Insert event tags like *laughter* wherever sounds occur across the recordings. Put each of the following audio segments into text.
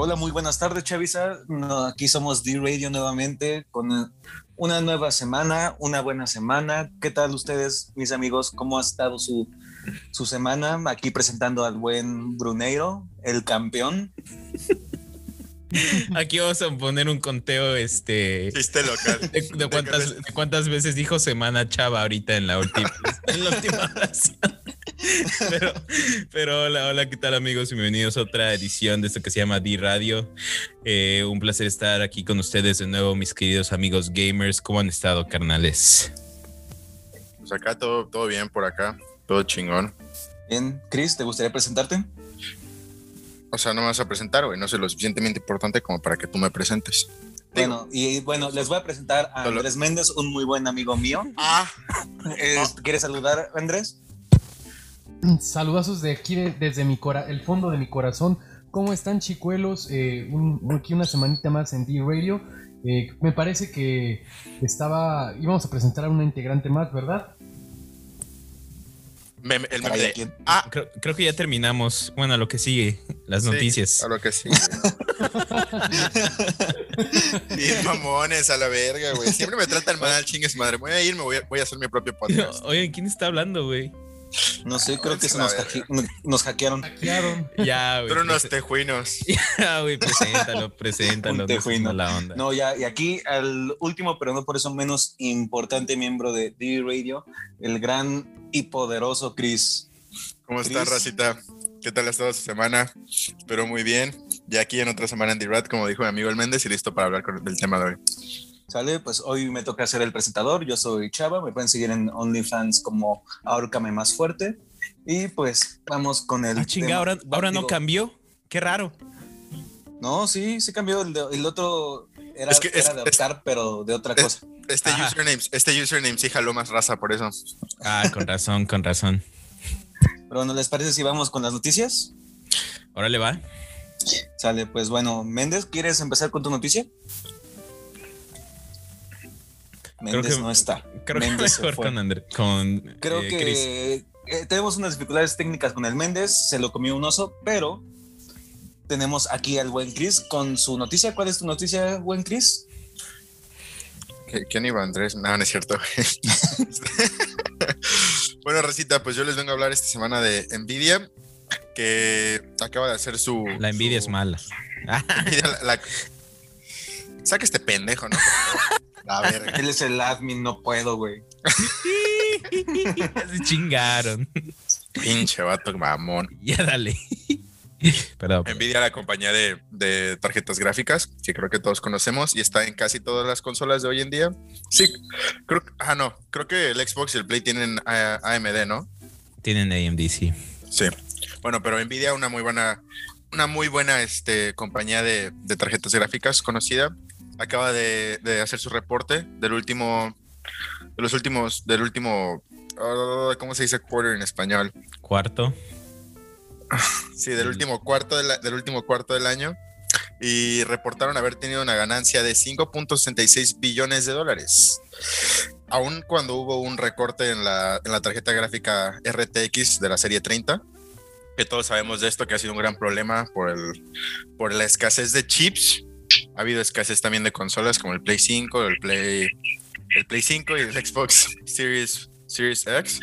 Hola, muy buenas tardes, Chavisa. No, aquí somos D-Radio nuevamente con una nueva semana, una buena semana. ¿Qué tal ustedes, mis amigos? ¿Cómo ha estado su, su semana? Aquí presentando al buen Bruneiro, el campeón. Aquí vamos a poner un conteo, este. Chiste local. De, cuántas, de cuántas veces dijo semana chava ahorita en la última, en la última *laughs* oración. *laughs* Pero, pero hola, hola, ¿qué tal amigos? Bienvenidos a otra edición de esto que se llama D-Radio. Eh, un placer estar aquí con ustedes de nuevo, mis queridos amigos gamers. ¿Cómo han estado, carnales? Pues acá todo, todo bien por acá, todo chingón. Bien, Chris, ¿te gustaría presentarte? O sea, no me vas a presentar, güey. No sé lo suficientemente importante como para que tú me presentes. Bueno, y bueno, les voy a presentar a Andrés Méndez, un muy buen amigo mío. Ah, *laughs* ¿Quieres saludar, Andrés? Saludazos de aquí, de- desde mi cora el fondo de mi corazón. ¿Cómo están, chicuelos? Eh, un- aquí una semanita más en D-Radio. Eh, me parece que estaba. íbamos a presentar a una integrante más, ¿verdad? el meme ¿a de- quién? Ah, Creo, creo que ya terminamos. Bueno, lo que sigue, las sí, noticias. A lo que sí. *laughs* Bien mamones a la verga, güey. Siempre me tratan mal, chingues madre. Voy a irme, voy a, voy a hacer mi propio podcast. *laughs* Oye, ¿quién está hablando, güey? No sé, creo que se la nos, verga. hacke- nos hackearon. Hackearon. *laughs* Ya, güey. Pero unos tejuinos. *laughs* Ya, güey, preséntalo, *laughs* preséntalo. Un tejuino. mala onda. No, ya, y aquí al último, pero no por eso menos importante miembro de D-Radio, el gran y poderoso Chris. ¿Cómo estás, racita? ¿Qué tal ha estado su semana? Espero muy bien. Ya aquí en otra semana en D-Rat, como dijo mi amigo el Méndez, y listo para hablar con- del tema de hoy. ¿Sale? Pues hoy me toca ser el presentador. Yo soy Chava. Me pueden seguir en OnlyFans como Ahorcame Más Fuerte. Y pues vamos con el. Ah, chinga, ahora, ahora no cambió. Qué raro. No, sí, sí cambió. El, de- el otro era, Es que es- era de es- Oscar, pero de otra es- cosa. Este Ajá. username, este username sí jaló más raza, por eso. Ah, con razón, con razón. Pero ¿no les parece si vamos con las noticias? Órale, va. Sale, pues bueno, Méndez, ¿quieres empezar con tu noticia? Creo Méndez que- no está. Creo que Méndez se mejor fue. con André, con Creo eh, que Chris. eh, tenemos unas dificultades técnicas con el Méndez, se lo comió un oso, pero tenemos aquí al buen Chris con su noticia. ¿Cuál es tu noticia, buen Chris? ¿Qué- ¿Quién iba, Andrés? No, no es cierto. *laughs* bueno, Racita, pues yo les vengo a hablar esta semana de Nvidia, que acaba de hacer su. La envidia su- es mala. La- la- Saca este pendejo, ¿no? *laughs* La *laughs* verga. Él es el admin, no puedo, güey. *laughs* Se chingaron. Pinche vato mamón. Ya dale. Perdón. Nvidia, la compañía de, de tarjetas gráficas, que creo que todos conocemos y está en casi todas las consolas de hoy en día. Sí, creo. Ah, no. Creo que el Xbox y el Play tienen ah, AMD, ¿no? Tienen AMD, sí. Sí. Bueno, pero Nvidia, una muy buena, una muy buena este, compañía de, de tarjetas gráficas conocida, acaba de, de hacer su reporte del último, de los últimos, del último, ah, ¿cómo se dice quarter en español? Cuarto. Sí, del último cuarto de la- del último cuarto del año. Y reportaron haber tenido una ganancia de 5.66 billones de dólares. Aun cuando hubo un recorte en la, en la tarjeta gráfica RTX de la serie 30, que todos sabemos de esto, que ha sido un gran problema por, el, por la escasez de chips. Ha habido escasez también de consolas como el Play 5, el Play, el Play 5 y el Xbox *laughs* Series, Series X.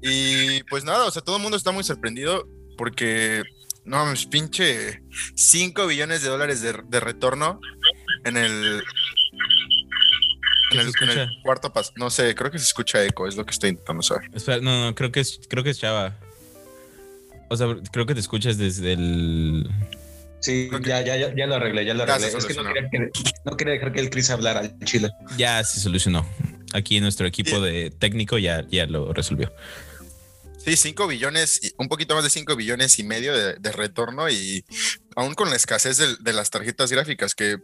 Y pues nada, o sea, todo el mundo está muy sorprendido porque, no mames, pinche 5 billones de dólares de, de retorno en el. En ¿Qué el, se en el escucha? cuarto paso. No sé, creo que se escucha eco, es lo que estoy intentando saber. Espera, no, no, creo que es, creo que es Chava. O sea, creo que te escuchas desde el. Sí, ya, ya, ya, ya lo arreglé, ya lo arreglé. Es que no quería, que- no quería dejar que el Chris hablara al chile. Ya se solucionó. Aquí nuestro equipo de técnico ya, ya lo resolvió. Sí, 5 billones, un poquito más de 5 billones y medio de, de retorno y aún con la escasez de, de las tarjetas gráficas, que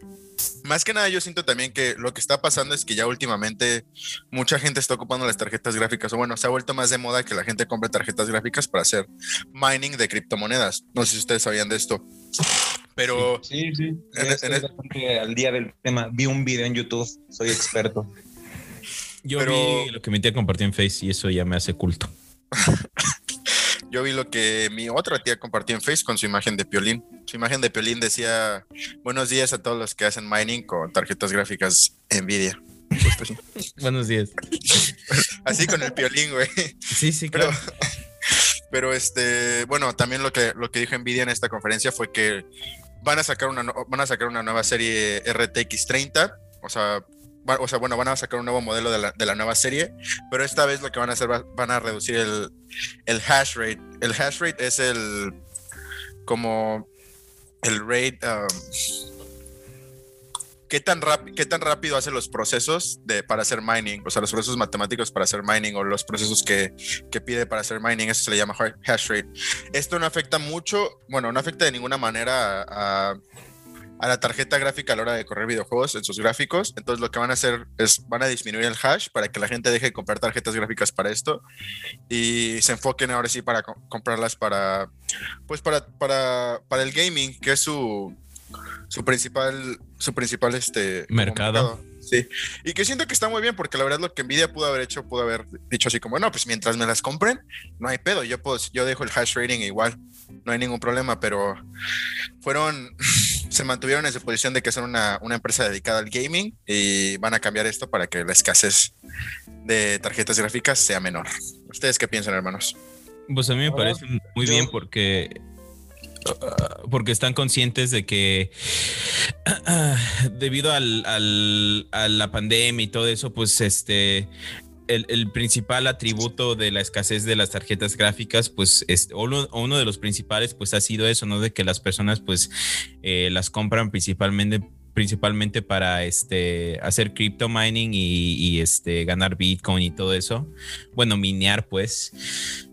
más que nada yo siento también que lo que está pasando es que ya últimamente mucha gente está ocupando las tarjetas gráficas, o bueno, se ha vuelto más de moda que la gente compre tarjetas gráficas para hacer mining de criptomonedas. No sé si ustedes sabían de esto, pero Sí, sí. En- en- bastante al día del tema. Vi un video en YouTube, soy experto. Yo Pero- vi lo que mi tía compartió en Face y eso ya me hace culto. *laughs* yo vi lo que mi otra tía compartió en Face con su imagen de Piolín. Su imagen de Piolín decía, buenos días a todos los que hacen mining con tarjetas gráficas Nvidia. *laughs* buenos días. *laughs* Así con el Piolín, güey. Sí, sí, claro. Pero, este, bueno, también lo que, lo que dijo Nvidia en esta conferencia fue que van a sacar una, van a sacar una nueva serie RTX 30, o sea, o sea, bueno, van a sacar un nuevo modelo de la, de la, nueva serie, pero esta vez lo que van a hacer, van a reducir el, el hash rate. El hash rate es el, como, el rate, um, ¿qué tan, ¿qué tan rápido hace los procesos de, para hacer mining? O sea, los procesos matemáticos para hacer mining o los procesos que, que, pide para hacer mining, eso se le llama hash rate. Esto no afecta mucho, bueno, no afecta de ninguna manera a, a la tarjeta gráfica a la hora de correr videojuegos en sus gráficos. Entonces lo que van a hacer es van a disminuir el hash para que la gente deje de comprar tarjetas gráficas para esto y se enfoquen ahora sí para comprarlas para pues para, para, para el gaming, que es su su principal su principal este mercado. Sí. Y que siento que está muy bien porque la verdad lo que Nvidia pudo haber hecho, pudo haber dicho así como, no, pues mientras me las compren, no hay pedo, yo puedo, yo dejo el hash rating igual, no hay ningún problema, pero fueron *laughs* se mantuvieron en su posición de que son una, empresa dedicada al gaming y van a cambiar esto para que la escasez de tarjetas gráficas sea menor. ¿Ustedes qué piensan, hermanos? Pues a mí me parece muy bien porque porque están conscientes de que *clears throat* debido al, a la pandemia y todo eso, pues este el, principal atributo de la escasez de las tarjetas gráficas, pues, es, o uno, de los principales, pues ha sido eso, ¿no? De que las personas, pues, eh, las compran principalmente principalmente para este hacer crypto mining y, este ganar bitcoin y todo eso. Bueno minear pues.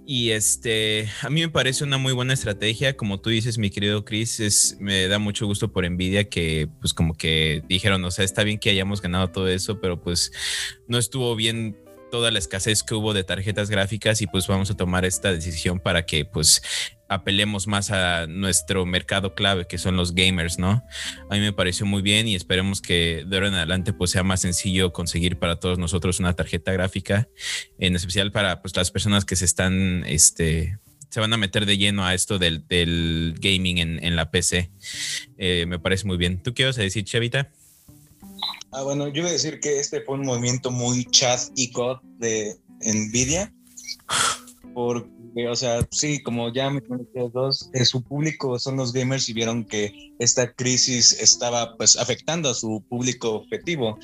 Y este a mí me parece una muy buena estrategia. Como tú dices mi querido Chris es me da mucho gusto por envidia que pues como que dijeron o sea está bien que hayamos ganado todo eso pero pues no estuvo bien toda la escasez que hubo de tarjetas gráficas y pues vamos a tomar esta decisión para que pues apelemos más a nuestro mercado clave que son los gamers, ¿no? A mí me pareció muy bien y esperemos que de ahora en adelante pues sea más sencillo conseguir para todos nosotros una tarjeta gráfica, en especial para pues las personas que se están, este, se van a meter de lleno a esto del, gaming en, la PC. Eh, me parece muy bien. ¿Tú qué vas a decir, Chavita? Ah, bueno, yo iba a decir que este fue un movimiento muy chat y code de Nvidia. Porque, o sea, sí, como ya me los dos, eh, su público son los gamers y vieron que esta crisis estaba pues afectando a su público objetivo.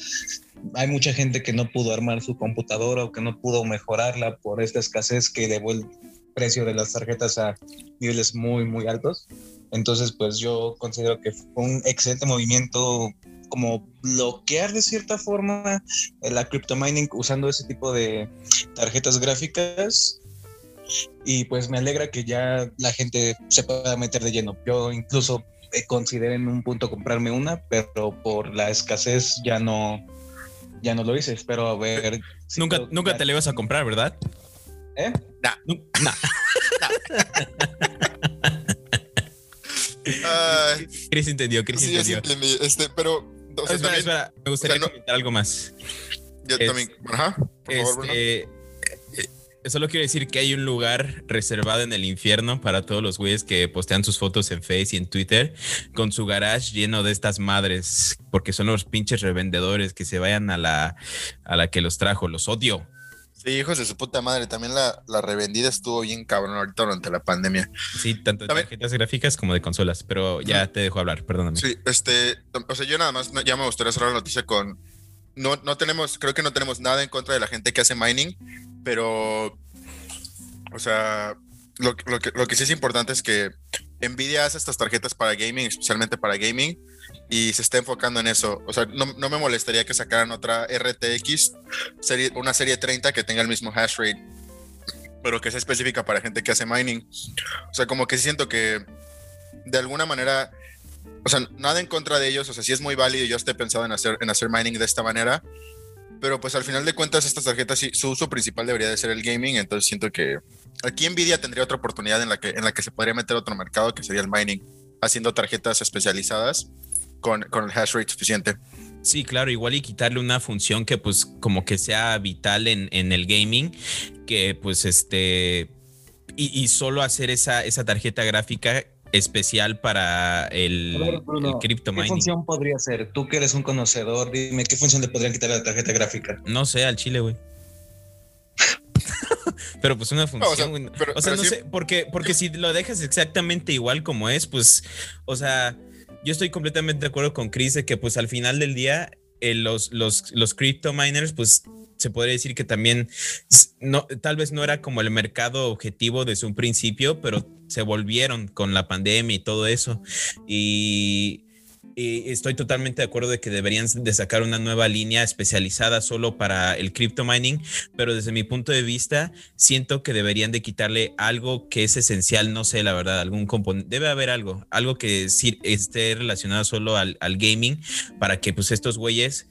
Hay mucha gente que no pudo armar su computadora o que no pudo mejorarla por esta escasez que elevó el precio de las tarjetas a niveles muy, muy altos. Entonces, pues yo considero que fue un excelente movimiento como bloquear de cierta forma la crypto mining usando ese tipo de tarjetas gráficas y pues me alegra que ya la gente se pueda meter de lleno. Yo incluso consideré en un punto comprarme una, pero por la escasez ya no ya no lo hice. Espero a ver. nunca nunca te la ibas a comprar, ¿verdad? ¿Eh? No. no. *laughs* Chris entendió, Chris entendió. este, pero espera, espera, me gustaría comentar algo más. Yo también, ajá, por favor, este, eh, Solo quiero decir que hay un lugar reservado en el infierno para todos los güeyes que postean sus fotos en Face y en Twitter con su garage lleno de estas madres, porque son los pinches revendedores que se vayan a la, a la que los trajo. Los odio. Sí, hijos de su puta madre. También la, la revendida estuvo bien cabrón ahorita durante la pandemia. Sí, tanto de tarjetas gráficas como de consolas, pero ya te dejo hablar, perdóname. Sí, este, o sea, yo nada más ya me gustaría cerrar la noticia con. No, no tenemos, creo que no tenemos nada en contra de la gente que hace mining, pero. O sea, lo, lo, que, lo que sí es importante es que Nvidia hace estas tarjetas para gaming, especialmente para gaming, y se está enfocando en eso. O sea, no, no me molestaría que sacaran otra RTX, serie, una serie 30 que tenga el mismo hash rate, pero que sea específica para gente que hace mining. O sea, como que siento que de alguna manera, o sea, nada en contra de ellos, o sea, sí es muy válido, yo esté pensado en hacer, en hacer mining de esta manera, pero pues al final de cuentas estas tarjetas su uso principal debería de ser el gaming, entonces siento que aquí Nvidia tendría otra oportunidad en la que, en la que se podría meter otro mercado que sería el mining, haciendo tarjetas especializadas con, con el hash rate suficiente. Sí, claro, igual y quitarle una función que pues como que sea vital en, en el gaming, que pues este y, solo hacer esa, esa tarjeta gráfica especial para el, cripto ¿Qué función podría ser? Tú que eres un conocedor, dime, ¿qué función le podrían quitar a la tarjeta gráfica? No sé, al chile, güey. *laughs* pero pues una función, o sea, no sé, porque, porque si lo dejas exactamente igual como es, pues, o sea, yo estoy completamente de acuerdo con Chris de que pues al final del día eh, los, los, los crypto miners pues se podría decir que también no, tal vez no era como el mercado objetivo desde un principio, pero se volvieron con la pandemia y todo eso. Y, estoy totalmente de acuerdo de que deberían de sacar una nueva línea especializada solo para el crypto mining, pero desde mi punto de vista siento que deberían de quitarle algo que es esencial, no sé la verdad, algún componente, debe haber algo, algo que esté relacionado solo al, al gaming para que pues estos güeyes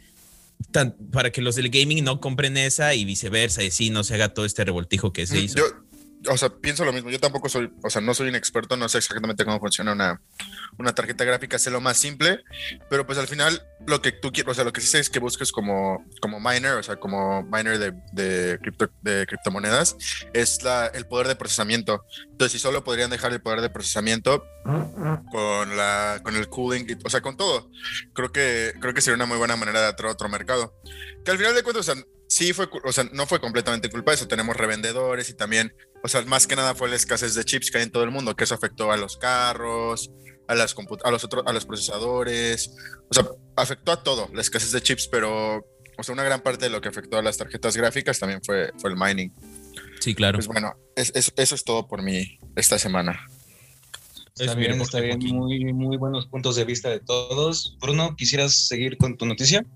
para que los del gaming no compren esa y viceversa, y sí no se haga todo este revoltijo que se mm, hizo. Yo, o sea, pienso lo mismo. Yo tampoco soy, o sea, no soy un experto, no sé exactamente cómo funciona una, una tarjeta gráfica, sé lo más simple, pero pues al final lo que tú quieres, o sea, lo que sí sé es que busques como, como miner, o sea, como miner de, de, de criptomonedas, es la, el poder de procesamiento. Entonces, si solo podrían dejar el poder de procesamiento con, la, con el cooling, o sea, con todo, creo que, creo que sería una muy buena manera de atraer otro mercado. Que al final de cuentas, o sea, sí fue, o sea, no fue completamente culpa de eso. Tenemos revendedores y también, o sea, más que nada fue la escasez de chips que hay en todo el mundo, que eso afectó a los carros, a, las a los otros, a los procesadores, o sea, afectó a todo, la escasez de chips, pero, o sea, una gran parte de lo que afectó a las tarjetas gráficas también fue, fue el mining. Sí, claro. Pues bueno, eso es todo por mí esta semana. Está bien, está bien. Muy, muy buenos puntos de vista de todos. Bruno, ¿quisieras seguir con tu noticia?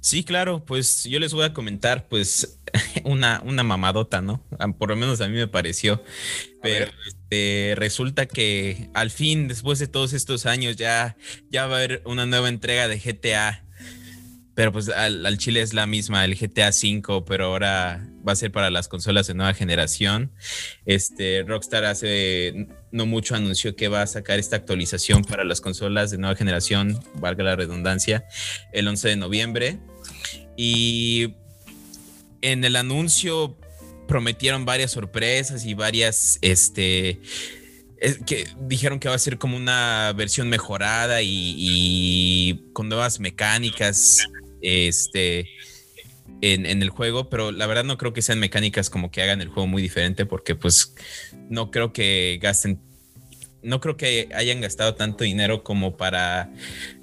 Sí, claro, pues yo les voy a comentar, pues, *laughs* una, una mamadota, ¿no? Ah, por lo menos a mí me pareció. Pero este, resulta que al fin, después de todos estos años, ya, ya va a haber una nueva entrega de GTA. Pero pues al, Chile es la misma, el GTA V, pero ahora va a ser para las consolas de nueva generación. Este Rockstar hace no mucho anunció que va a sacar esta actualización para las consolas de nueva generación, valga la redundancia, el 11 de noviembre. Y en el anuncio prometieron varias sorpresas y varias, este, que dijeron que va a ser como una versión mejorada y con nuevas mecánicas, este, en, el juego, pero la verdad no creo que sean mecánicas como que hagan el juego muy diferente porque pues no creo que gasten, no creo que hayan gastado tanto dinero como para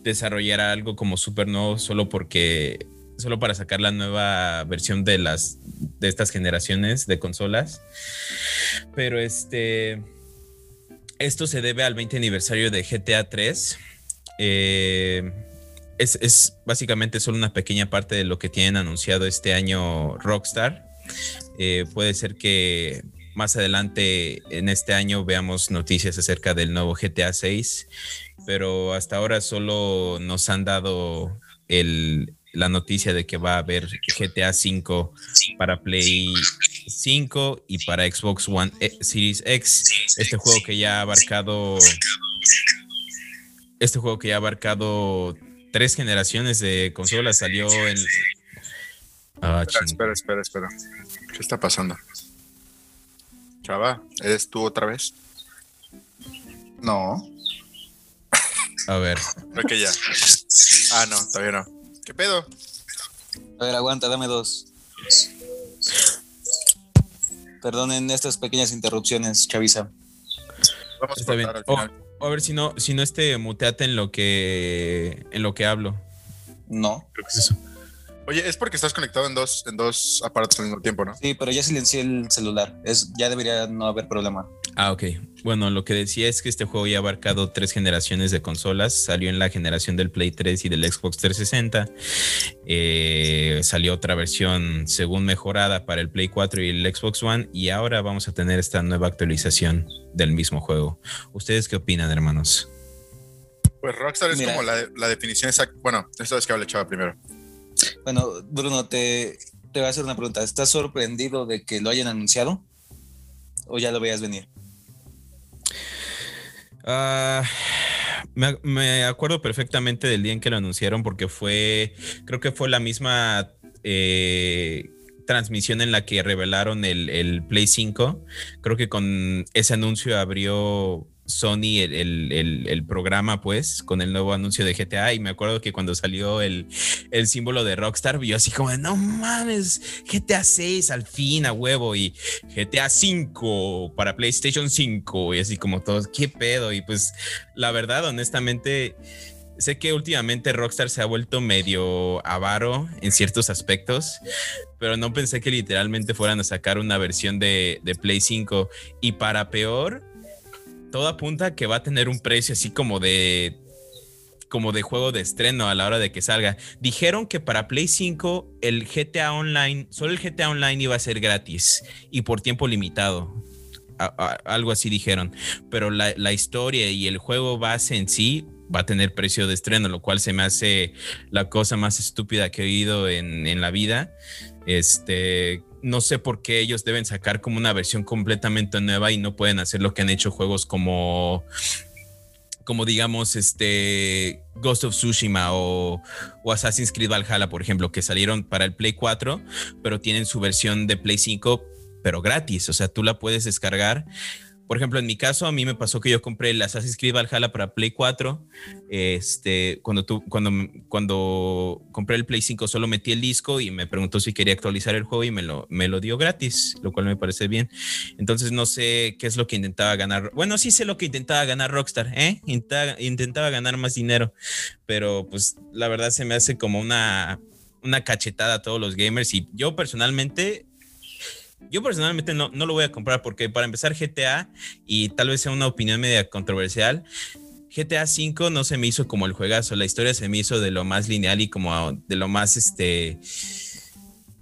desarrollar algo como súper nuevo solo porque, solo para sacar la nueva versión de las, de estas generaciones de consolas. Pero este, esto se debe al 20 aniversario de GTA 3. Eh, es, básicamente solo una pequeña parte de lo que tienen anunciado este año Rockstar. Eh, puede ser que más adelante en este año veamos noticias acerca del nuevo GTA 6, pero hasta ahora solo nos han dado la noticia de que va a haber GTA 5 para Play 5 y para Xbox One eh, Series X. Este juego que ya ha abarcado este juego que ya ha abarcado tres generaciones de consolas salió en. Ah, espera, espera, espera, ¿Qué está pasando? Chava, ¿eres tú otra vez? No. A ver. Creo que ya. Ah, no, todavía no. ¿Qué pedo? A ver, aguanta, dame dos. Perdonen estas pequeñas interrupciones, Chavisa. Vamos a bien. Al final. A ver si no, si no este muteate en lo que en lo que hablo. No. Creo que es eso. Oye, es porque estás conectado en dos, en dos aparatos al mismo tiempo, ¿no? Sí, pero ya silencié el celular. Es, ya debería no haber problema. Ah, ok. Bueno, lo que decía es que este juego ya ha abarcado tres generaciones de consolas. Salió en la generación del Play 3 y del Xbox 360. Eh, salió otra versión según mejorada para el Play 4 y el Xbox One. Y ahora vamos a tener esta nueva actualización del mismo juego. ¿Ustedes qué opinan, hermanos? Pues Rockstar es como la, definición exacta. Bueno, esto es que habla Chava primero. Bueno, Bruno, te, te voy a hacer una pregunta. ¿Estás sorprendido de que lo hayan anunciado? ¿O ya lo veías venir? Ah, me, acuerdo perfectamente del día en que lo anunciaron porque fue, creo que fue la misma eh, transmisión en la que revelaron el, el Play 5. Creo que con ese anuncio abrió Sony el, programa, pues, con el nuevo anuncio de GTA. Y me acuerdo que cuando salió el, símbolo de Rockstar, vio así como, no mames, GTA 6 al fin a huevo y GTA 5 para PlayStation 5 y así como todos, qué pedo. Y pues, la verdad, honestamente, sé que últimamente Rockstar se ha vuelto medio avaro en ciertos aspectos, pero no pensé que literalmente fueran a sacar una versión de, de Play 5. Y para peor, todo apunta que va a tener un precio así como de como de juego de estreno a la hora de que salga. Dijeron que para Play 5 el GTA Online, solo el GTA Online iba a ser gratis y por tiempo limitado. algo así dijeron. Pero la, historia y el juego base en sí va a tener precio de estreno, lo cual se me hace la cosa más estúpida que he oído en, en la vida. Este, no sé por qué ellos deben sacar como una versión completamente nueva y no pueden hacer lo que han hecho juegos como como digamos este Ghost of Tsushima o, o, Assassin's Creed Valhalla, por ejemplo, que salieron para el Play 4, pero tienen su versión de Play 5, pero gratis, o sea, tú la puedes descargar por ejemplo, en mi caso, a mí me pasó que yo compré el Assassin's Creed Valhalla para Play 4. Este, cuando, tú, cuando, cuando compré el Play 5, solo metí el disco y me preguntó si quería actualizar el juego y me lo, me lo dio gratis, lo cual me parece bien. Entonces, no sé qué es lo que intentaba ganar. Bueno, sí sé lo que intentaba ganar Rockstar, ¿eh? Intentaba, intentaba ganar más dinero, pero pues la verdad se me hace como una, una cachetada a todos los gamers y yo personalmente yo personalmente no, no lo voy a comprar porque para empezar GTA, y tal vez sea una opinión media controversial, GTA V no se me hizo como el juegazo, la historia se me hizo de lo más lineal y como de lo más, este,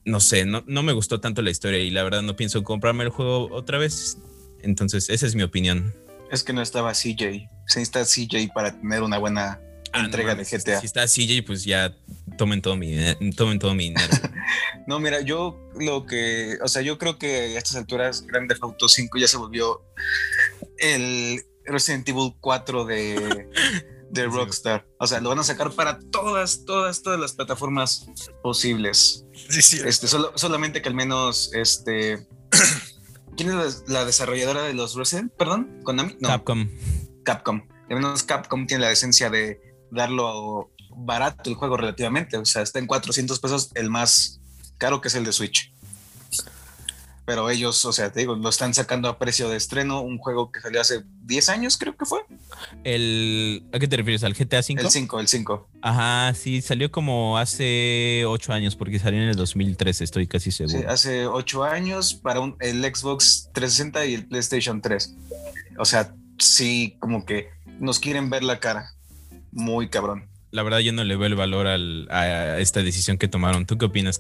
no sé, no, no me gustó tanto la historia y la verdad no pienso comprarme el juego otra vez. Entonces, esa es mi opinión. Es que no estaba CJ. Se necesita CJ para tener una buena Ah, entrega de GTA. Si está CJ, pues ya tomen todo mi, tomen todo mi dinero. *laughs* no, mira, yo lo que, o sea, yo creo que a estas alturas Grand Theft Auto 5 ya se volvió el Resident Evil 4 de, de Rockstar. O sea, lo van a sacar para todas, todas, todas las plataformas posibles. Sí, sí. Este, solo, solamente que al menos, este, *clears throat* ¿quién es la, desarrolladora de los Resident? Perdón, Konami. No. Capcom. Capcom. Al menos Capcom tiene la decencia de darlo barato el juego relativamente. O sea, está en 400 pesos el más caro que es el de Switch. Pero ellos, o sea, te digo, lo están sacando a precio de estreno, un juego que salió hace 10 años, creo que fue. El, ¿A qué te refieres? ¿Al GTA V? El 5, el 5. Ajá, sí, salió como hace 8 años, porque salió en el 2013, estoy casi seguro. Sí, hace 8 años para un, el Xbox 360 y el PlayStation 3. O sea, sí, como que nos quieren ver la cara muy cabrón. La verdad yo no le veo el valor a esta decisión que tomaron. ¿Tú qué opinas,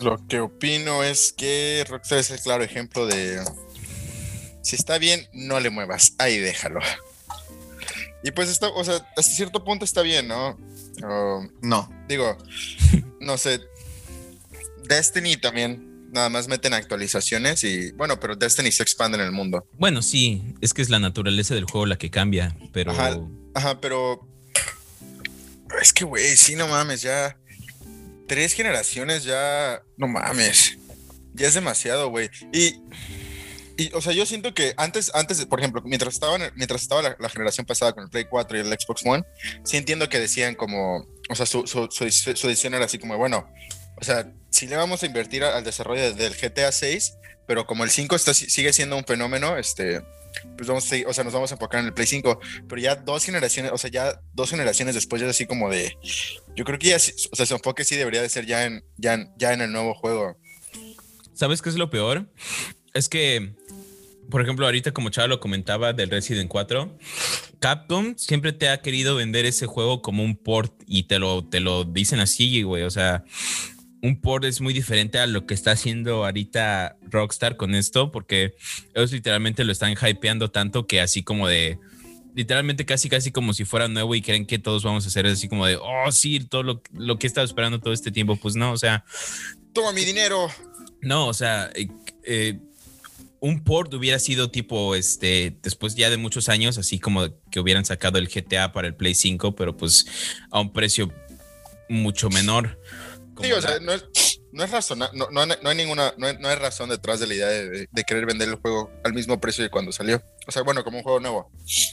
Lo que opino es que Rockstar es el claro ejemplo de si está bien, no le muevas, ahí déjalo. Y pues está, o sea, hasta cierto punto está bien, ¿no? no. Digo, no sé. Destiny también nada más meten actualizaciones y bueno, pero Destiny se expande en el mundo. Bueno, sí, es que es la naturaleza del juego la que cambia, pero... Ajá, pero... Es que, güey, sí, no mames, ya... Tres generaciones ya... No mames. Ya es demasiado, güey. Y... Y, o sea, yo siento que antes, antes, por ejemplo, mientras estaba, mientras estaba la, generación pasada con el Play 4 y el Xbox One, sí entiendo que decían como, o sea, su, su, su, su decisión era así como, bueno, o sea, si le vamos a invertir al desarrollo del GTA 6, pero como el 5 está, sigue siendo un fenómeno, este, pues vamos a, o sea, nos vamos a enfocar en el Play 5, pero ya dos generaciones, o sea, ya dos generaciones después ya es así como de, yo creo que ya, o sea, su enfoque sí debería de ser ya en, ya ya en el nuevo juego. ¿Sabes qué es lo peor? Es que, por ejemplo, ahorita como Chava lo comentaba del Resident 4, Capcom siempre te ha querido vender ese juego como un port y te lo, te lo dicen así, güey, o sea un port es muy diferente a lo que está haciendo ahorita Rockstar con esto, porque ellos literalmente lo están hypeando tanto que así como de, literalmente casi casi como si fuera nuevo y creen que todos vamos a hacer así como de, oh sí, todo lo, que he estado esperando todo este tiempo, pues no, o sea... Toma mi dinero. No, o sea, eh, eh, un port hubiera sido tipo, este, después ya de muchos años, así como que hubieran sacado el GTA para el Play 5, pero pues a un precio mucho menor. Sí, o sea, no es, no es razón, no, no, no hay ninguna, no hay, no hay, razón detrás de la idea de, de, querer vender el juego al mismo precio de cuando salió. O sea, bueno, como un juego nuevo,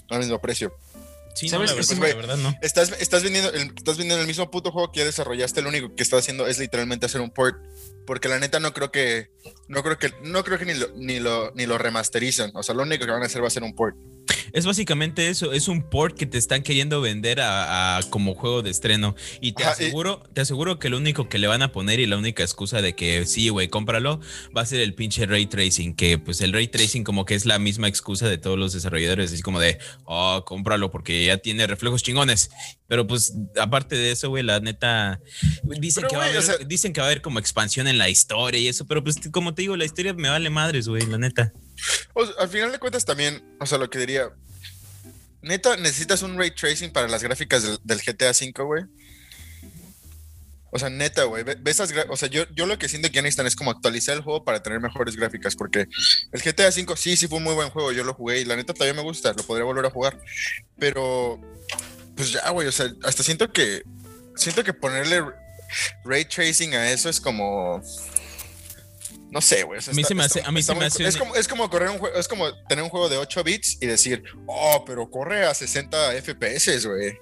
al mismo precio. Sí, ¿Sabes? No, la, verdad, no. Estás, estás, vendiendo el, estás vendiendo el mismo puto juego que ya desarrollaste, lo único que estás haciendo es literalmente hacer un port. Porque la neta no creo que, no creo que, no creo que ni lo, ni lo, ni lo remasterizan. O sea, lo único que van a hacer va a ser un port. Es básicamente eso, es un port que te están queriendo vender a, como juego de estreno. Y te aseguro, te aseguro que lo único que le van a poner y la única excusa de que sí, güey, cómpralo, va a ser el pinche ray tracing, que pues el ray tracing como que es la misma excusa de todos los desarrolladores, así como de, oh, cómpralo porque ya tiene reflejos chingones. Pero pues aparte de eso, güey, la neta, dicen, que va a haber, dicen que va a haber como expansión en la historia y eso, pero pues como te digo, la historia me vale madres, güey, la neta. Al final de cuentas también, o sea, lo que diría, neta, necesitas un ray tracing para las gráficas del, GTA V, güey. O sea, neta, güey. O sea, yo, yo lo que siento que ya necesitan es como actualizar el juego para tener mejores gráficas. Porque el GTA V sí, sí fue un muy buen juego. Yo lo jugué y la neta todavía me gusta. Lo podría volver a jugar. Pero, pues ya, güey. O sea, hasta siento que. Siento que ponerle ray tracing a eso es como. No sé, güey. a mí se me hace. A mí se me hace es, como, es como correr un juego. Es como tener un juego de 8 bits y decir, oh, pero corre a 60 FPS, güey.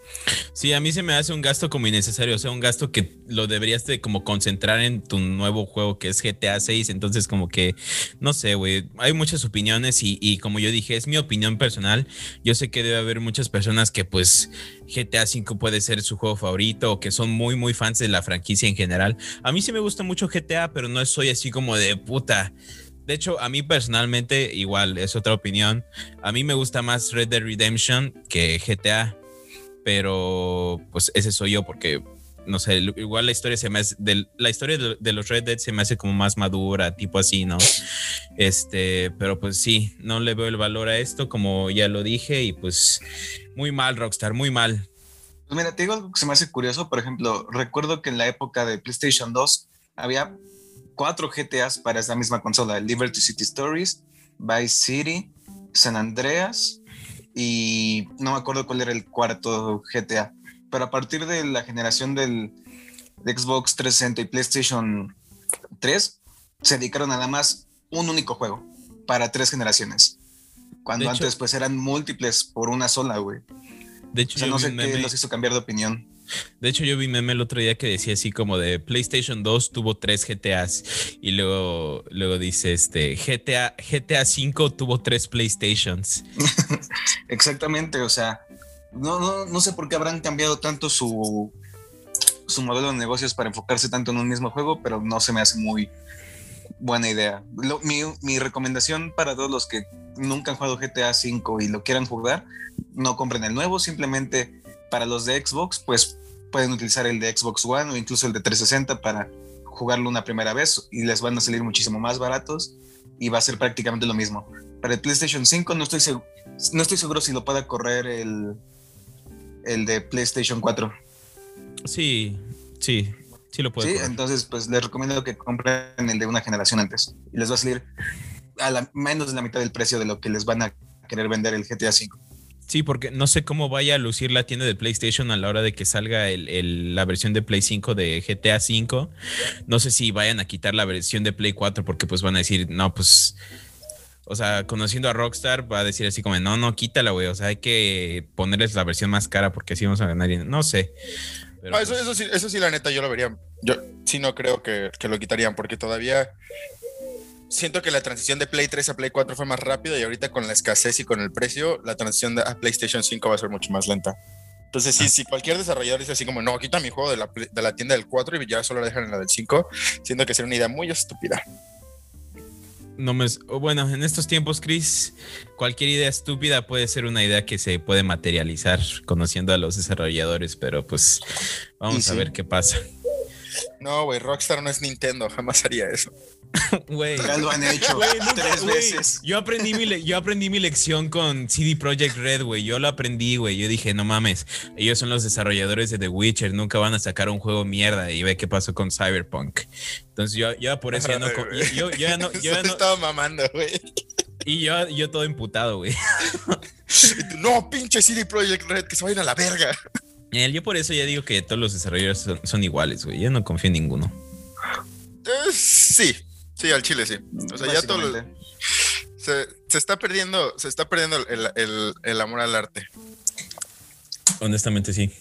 Sí, a mí se me hace un gasto como innecesario. O sea, un gasto que lo deberías de como concentrar en tu nuevo juego que es GTA 6. Entonces, como que, no sé, güey. Hay muchas opiniones y, y como yo dije, es mi opinión personal. Yo sé que debe haber muchas personas que, pues, GTA 5 puede ser su juego favorito o que son muy, muy fans de la franquicia en general. A mí sí me gusta mucho GTA, pero no soy así como de puta. De hecho, a mí personalmente, igual, es otra opinión. A mí me gusta más Red Dead Redemption que GTA. Pero, pues ese soy yo porque, no sé, igual la historia se me hace, de, la historia de, los Red Dead se me hace como más madura, tipo así, ¿no? Este, pero pues sí, no le veo el valor a esto, como ya lo dije, y pues muy mal, Rockstar, muy mal. Pues mira, te digo algo que se me hace curioso. Por ejemplo, recuerdo que en la época de PlayStation 2 había cuatro GTAs para esta misma consola: Liberty City Stories, Vice City, San Andreas y no me acuerdo cuál era el cuarto GTA. Pero a partir de la generación del Xbox 360 y PlayStation 3, se dedicaron nada más un único juego para tres generaciones. Cuando antes pues eran múltiples por una sola, güey. De hecho, no sé qué los hizo cambiar de opinión. De hecho, yo vi meme el otro día que decía así como de PlayStation 2 tuvo tres GTAs y luego, luego dice este GTA, GTA 5 tuvo tres PlayStations. *laughs* Exactamente, o sea, no, no, no sé por qué habrán cambiado tanto su, su modelo de negocios para enfocarse tanto en un mismo juego, pero no se me hace muy buena idea. mi, mi recomendación para todos los que nunca han jugado GTA 5 y lo quieran jugar, no compren el nuevo, simplemente para los de Xbox, pues pueden utilizar el de Xbox One o incluso el de 360 para jugarlo una primera vez y les van a salir muchísimo más baratos y va a ser prácticamente lo mismo. Para el PlayStation 5 no estoy, no estoy seguro si lo pueda correr el, el de PlayStation 4. Sí, sí, sí lo puede. Sí, entonces pues les recomiendo que compren el de una generación antes y les va a salir a la, menos de la mitad del precio de lo que les van a querer vender el GTA 5. Sí, porque no sé cómo vaya a lucir la tienda de PlayStation a la hora de que salga la versión de Play 5 de GTA 5. No sé si vayan a quitar la versión de Play 4 porque pues van a decir, no, pues... O sea, conociendo a Rockstar, va a decir así como, no, no, quítala, güey. O sea, hay que ponerles la versión más cara porque así vamos a ganar. No sé. Ah, eso, pues eso, sí, eso sí, la neta, yo lo vería. Yo sí no creo que, que lo quitarían porque todavía siento que la transición de Play 3 a Play 4 fue más rápida y ahorita con la escasez y con el precio, la transición a PlayStation 5 va a ser mucho más lenta. Entonces, sí, ah. si cualquier desarrollador dice así como, no, quita mi juego de la, de la tienda del 4 y ya solo la dejan en la del 5, siento que sería una idea muy estúpida. No me, bueno, en estos tiempos, Chris, cualquier idea estúpida puede ser una idea que se puede materializar conociendo a los desarrolladores, pero pues vamos a ver qué pasa. No, güey, Rockstar no es Nintendo, jamás haría eso. *laughs* Güey. Ya lo han hecho tres veces. Yo aprendí, mi yo aprendí mi lección con CD Projekt Red, güey. Yo lo aprendí, güey. Yo dije, no mames, ellos son los desarrolladores de The Witcher, nunca van a sacar un juego mierda. Y ve qué pasó con Cyberpunk. Entonces yo, yo por eso ya no. Yo, ya no. Yo *laughs* ya no estaba mamando, güey. Y yo, yo todo imputado, güey. No, pinche CD Projekt Red, que se vayan a la verga. Yo por eso ya digo que todos los desarrolladores son, iguales, güey. Yo no confío en ninguno. Sí, sí, al chile sí. O sea, ya todo lo- se, se está perdiendo, se está perdiendo el, el- el amor al arte. Honestamente, sí.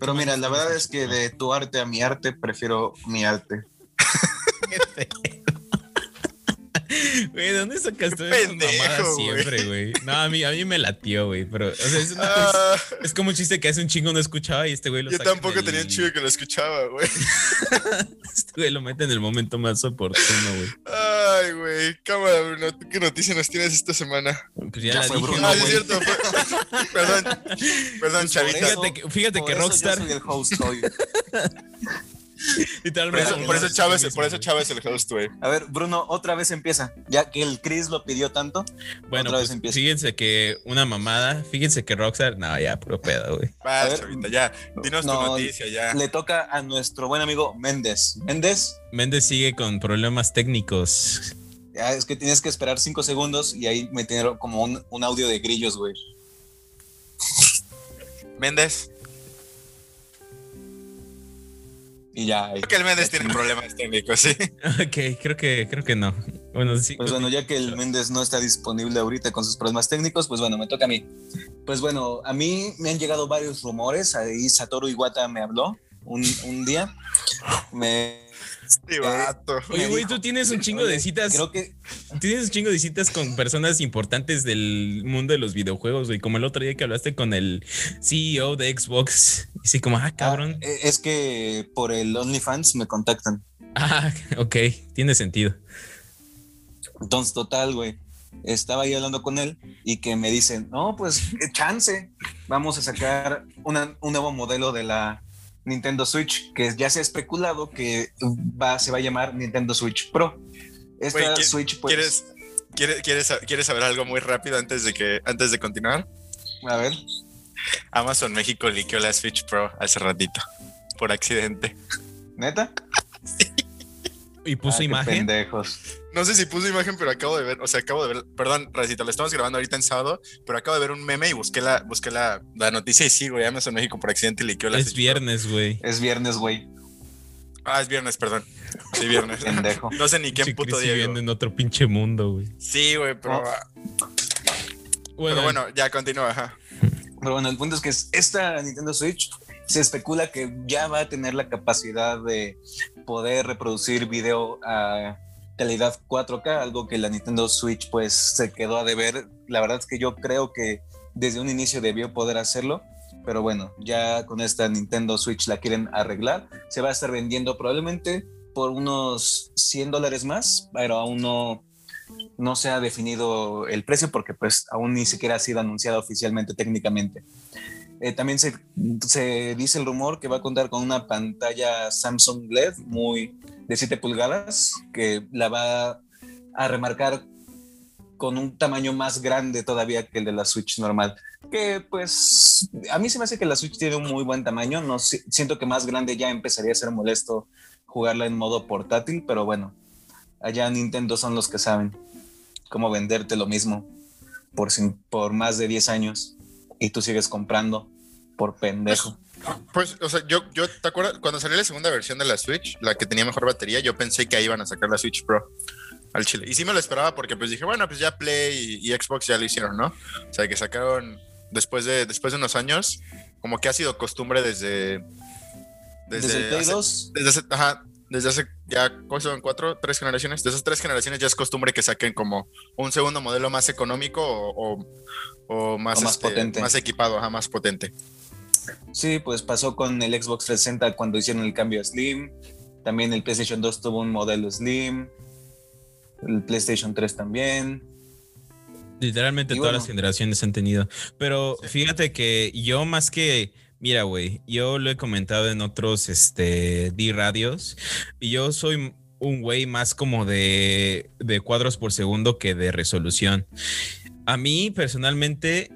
Pero mira, la verdad es que de tu arte a mi arte, prefiero mi arte. *laughs* Güey, ¿de dónde sacaste pendejo, siempre, güey? No, a mí, a mí me latió, güey. Pero, o sea, es, una- Ah, es como un chiste que hace un chingo no escuchaba y este güey lo yo tampoco tenía un chido que lo escuchaba, güey. *laughs* Este güey lo mete en el momento más oportuno, güey. Ay, güey. Cámara, Bruno, ¿tú qué noticia nos tienes esta semana? Pues ya, Ya la fue dije, Bruno, ah, es cierto. fue- perdón, perdón, Pues chavita. por eso- Fíjate que, fíjate que yo Rockstar soy el host hoy. *laughs* *laughs* Por eso, por eso Chávez, por eso Chávez el host, güey. A ver, Bruno, otra vez empieza. Ya que el Chris lo pidió tanto. Bueno, otra vez pues, empieza. fíjense que una mamada, fíjense que Rockstar, no, ya, puro pedo, güey. Chavita, ya. Dinos tu no, noticia, ya. Le toca a nuestro buen amigo Méndez. Méndez, Méndez sigue con problemas técnicos. ya es que tienes que esperar cinco segundos y ahí me tiene como un, un audio de grillos, güey. Méndez. Y ya. Creo que el Méndez tiene problemas técnicos, sí. *laughs* Ok, creo que, creo que no. Bueno, sí. Pues bueno, ya que el Méndez no está disponible ahorita con sus problemas técnicos, pues bueno, me toca a mí. Pues bueno, a mí me han llegado varios rumores. Ahí Satoru Iwata me habló un, un día. Me. Vato. Oye, güey, tú tienes un chingo "Oye, de citas. Creo que. Tienes un chingo de citas con personas importantes del mundo de los videojuegos, güey. Como el otro día que hablaste con el CEO de Xbox. Y sí, como, ah, cabrón. Ah, eh, es que por el OnlyFans me contactan. Ah, ok, tiene sentido. Entonces, total, güey. Estaba ahí hablando con él y que me dicen, no, pues eh, chance, vamos a sacar una- un nuevo modelo de la Nintendo Switch, que ya se ha especulado que va, se va a llamar Nintendo Switch Pro. Esta Güey, ¿qui- Switch, pues, ¿Quieres, quieres, quieres, quieres saber algo muy rápido antes de que antes de continuar? a ver, Amazon México liqueó la Switch Pro hace ratito. Por accidente. neta. *laughs* Y puso Ah, qué imagen. Pendejos. No sé si puso imagen, pero acabo de ver, o sea, acabo de ver, perdón, Racito, lo estamos grabando ahorita en sábado, pero acabo de ver un meme y busqué la, busqué la, la noticia y sí, güey, Amazon México por accidente liqueó la Es viernes, güey. Es viernes, güey. Ah, es viernes, perdón. Sí, viernes. Pendejo. no sé ni qué puto día. viviendo en otro pinche mundo, güey. Sí, güey, pero, Oh. pero bueno, ya continúa, ajá. Pero bueno, el punto es que es- esta Nintendo Switch se especula que ya va a tener la capacidad de poder reproducir video a calidad 4K, algo que la Nintendo Switch pues se quedó a deber. La verdad es que yo creo que desde un inicio debió poder hacerlo, pero bueno, ya con esta Nintendo Switch la quieren arreglar. Se va a estar vendiendo probablemente por unos 100 dólares más, pero aún no, no se ha definido el precio porque pues aún ni siquiera ha sido anunciado oficialmente técnicamente. Eh, también se, se dice el rumor que va a contar con una pantalla Samsung LED muy de 7 pulgadas que la va a remarcar con un tamaño más grande todavía que el de la Switch normal. Que pues a mí se me hace que la Switch tiene un muy buen tamaño. No si- siento que más grande ya empezaría a ser molesto jugarla en modo portátil, pero bueno, allá Nintendo son los que saben cómo venderte lo mismo por, por más de 10 años y tú sigues comprando por pendejo. Pues, o sea, yo, yo, ¿te acuerdas? Cuando salió la segunda versión de la Switch, la que tenía mejor batería, yo pensé que ahí iban a sacar la Switch Pro al chile. Y sí me lo esperaba porque pues dije, bueno, pues ya Play y, y Xbox ya lo hicieron, ¿no? O sea, que sacaron después de, después de unos años, como que ha sido costumbre desde... Desde, el Play hace- 2, Desde hace, ajá, desde hace ya, ¿cómo son? ¿Cuatro? ¿Tres generaciones? De esas tres generaciones ya es costumbre que saquen como un segundo modelo más económico o, o- o más, O más este, potente. más equipado, ajá, más potente. Sí, pues pasó con el Xbox 360 cuando hicieron el cambio a Slim. También el PlayStation 2 tuvo un modelo Slim. El PlayStation 3 también. Literalmente Y todas bueno. las generaciones han tenido. Pero fíjate que yo más que, mira, güey, yo lo he comentado en otros este, D-radios y yo soy un güey más como de, de cuadros por segundo que de resolución. A mí personalmente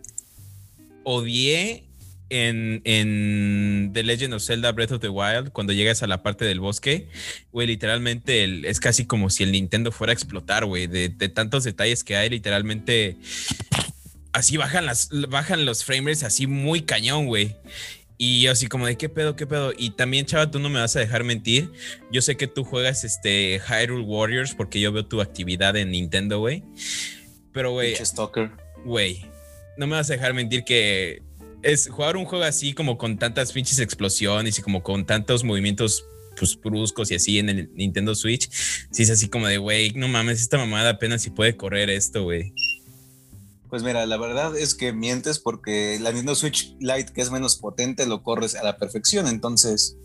odié en, en The Legend of Zelda Breath of the Wild, cuando llegas a la parte del bosque, güey, literalmente el- es casi como si el Nintendo fuera a explotar, güey, de, de tantos detalles que hay, literalmente así bajan, las, bajan los frames así muy cañón, güey. Y yo así como de qué pedo, qué pedo. Y también, chava, tú no me vas a dejar mentir. Yo sé que tú juegas este Hyrule Warriors porque yo veo tu actividad en Nintendo, güey. Pero, güey, güey, no me vas a dejar mentir que es jugar un juego así como con tantas pinches explosiones y como con tantos movimientos pues bruscos y así en el Nintendo Switch. Sí es así como de, güey, no mames, esta mamada apenas si puede correr esto, güey. Pues mira, la verdad es que mientes porque la Nintendo Switch Lite, que es menos potente, lo corres a la perfección. Entonces,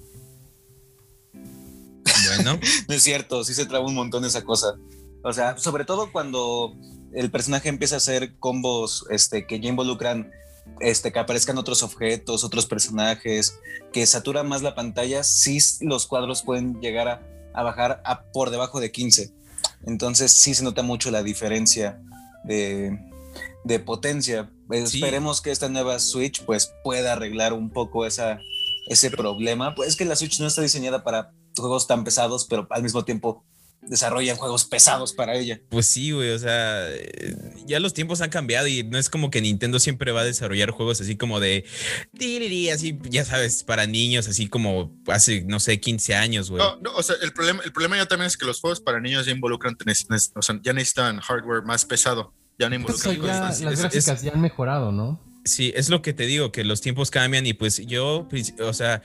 Bueno, *laughs* no es cierto, sí se traba un montón esa cosa. O sea, sobre todo cuando el personaje empieza a hacer combos este, que ya involucran este, que aparezcan otros objetos, otros personajes, que satura más la pantalla, sí los cuadros pueden llegar a, a bajar a por debajo de 15. Entonces sí se nota mucho la diferencia de, de potencia. Sí. Esperemos que esta nueva Switch pues pueda arreglar un poco esa, ese problema. Pues es que la Switch no está diseñada para juegos tan pesados, pero al mismo tiempo desarrollan juegos pesados para ella. pues sí, güey, o sea, eh, ya los tiempos han cambiado y no es como que Nintendo siempre va a desarrollar juegos así como de así, ya sabes, para niños, así como hace, no sé, 15 años, güey. No, no, o sea, el problema, el problema ya también es que los juegos para niños ya involucran, o sea, ya necesitan hardware más pesado. Ya no Pues involucran ya cosas. las es- gráficas ya han mejorado, ¿no? Sí, es lo que te digo, que los tiempos cambian y pues yo, pues, o sea,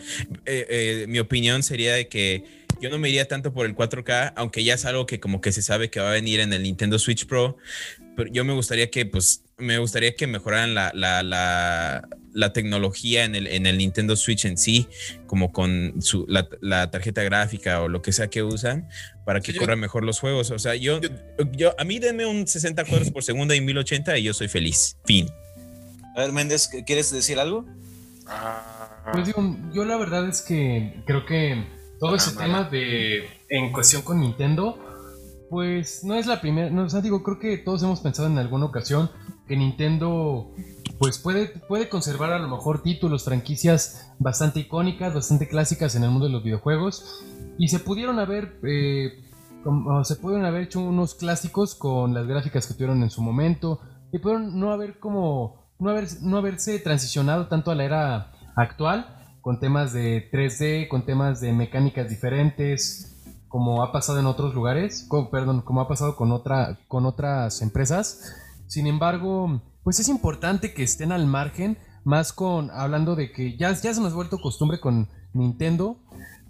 eh, eh, mi opinión sería de que yo no me iría tanto por el 4K, aunque ya es algo que como que se sabe que va a venir en el Nintendo Switch Pro, pero yo me gustaría que, pues, me gustaría que mejoraran la, la, la, la tecnología en el, en el Nintendo Switch en sí, como con su, la, la tarjeta gráfica o lo que sea que usan, para que Sí, yo- corran mejor los juegos. O sea, yo, yo, a mí denme un 60 cuadros por segundo y 1080 y yo soy feliz. Fin. A ver, Méndez, ¿quieres decir algo? Ah, Pues digo, yo la verdad es que creo que todo ese tema de en cuestión con Nintendo, pues no es la primera, no, o sea, digo, creo que todos hemos pensado en alguna ocasión que Nintendo pues puede, puede conservar a lo mejor títulos, franquicias bastante icónicas, bastante clásicas en el mundo de los videojuegos y se pudieron haber eh, como- se pudieron haber hecho unos clásicos con las gráficas que tuvieron en su momento y pudieron no haber como no, haber, no haberse transicionado tanto a la era actual con temas de 3D, con temas de mecánicas diferentes, como ha pasado en otros lugares, co- perdón, como ha pasado con, otra, con otras empresas. Sin embargo, pues es importante que estén al margen, más con hablando de que ya, ya se nos ha vuelto costumbre con Nintendo,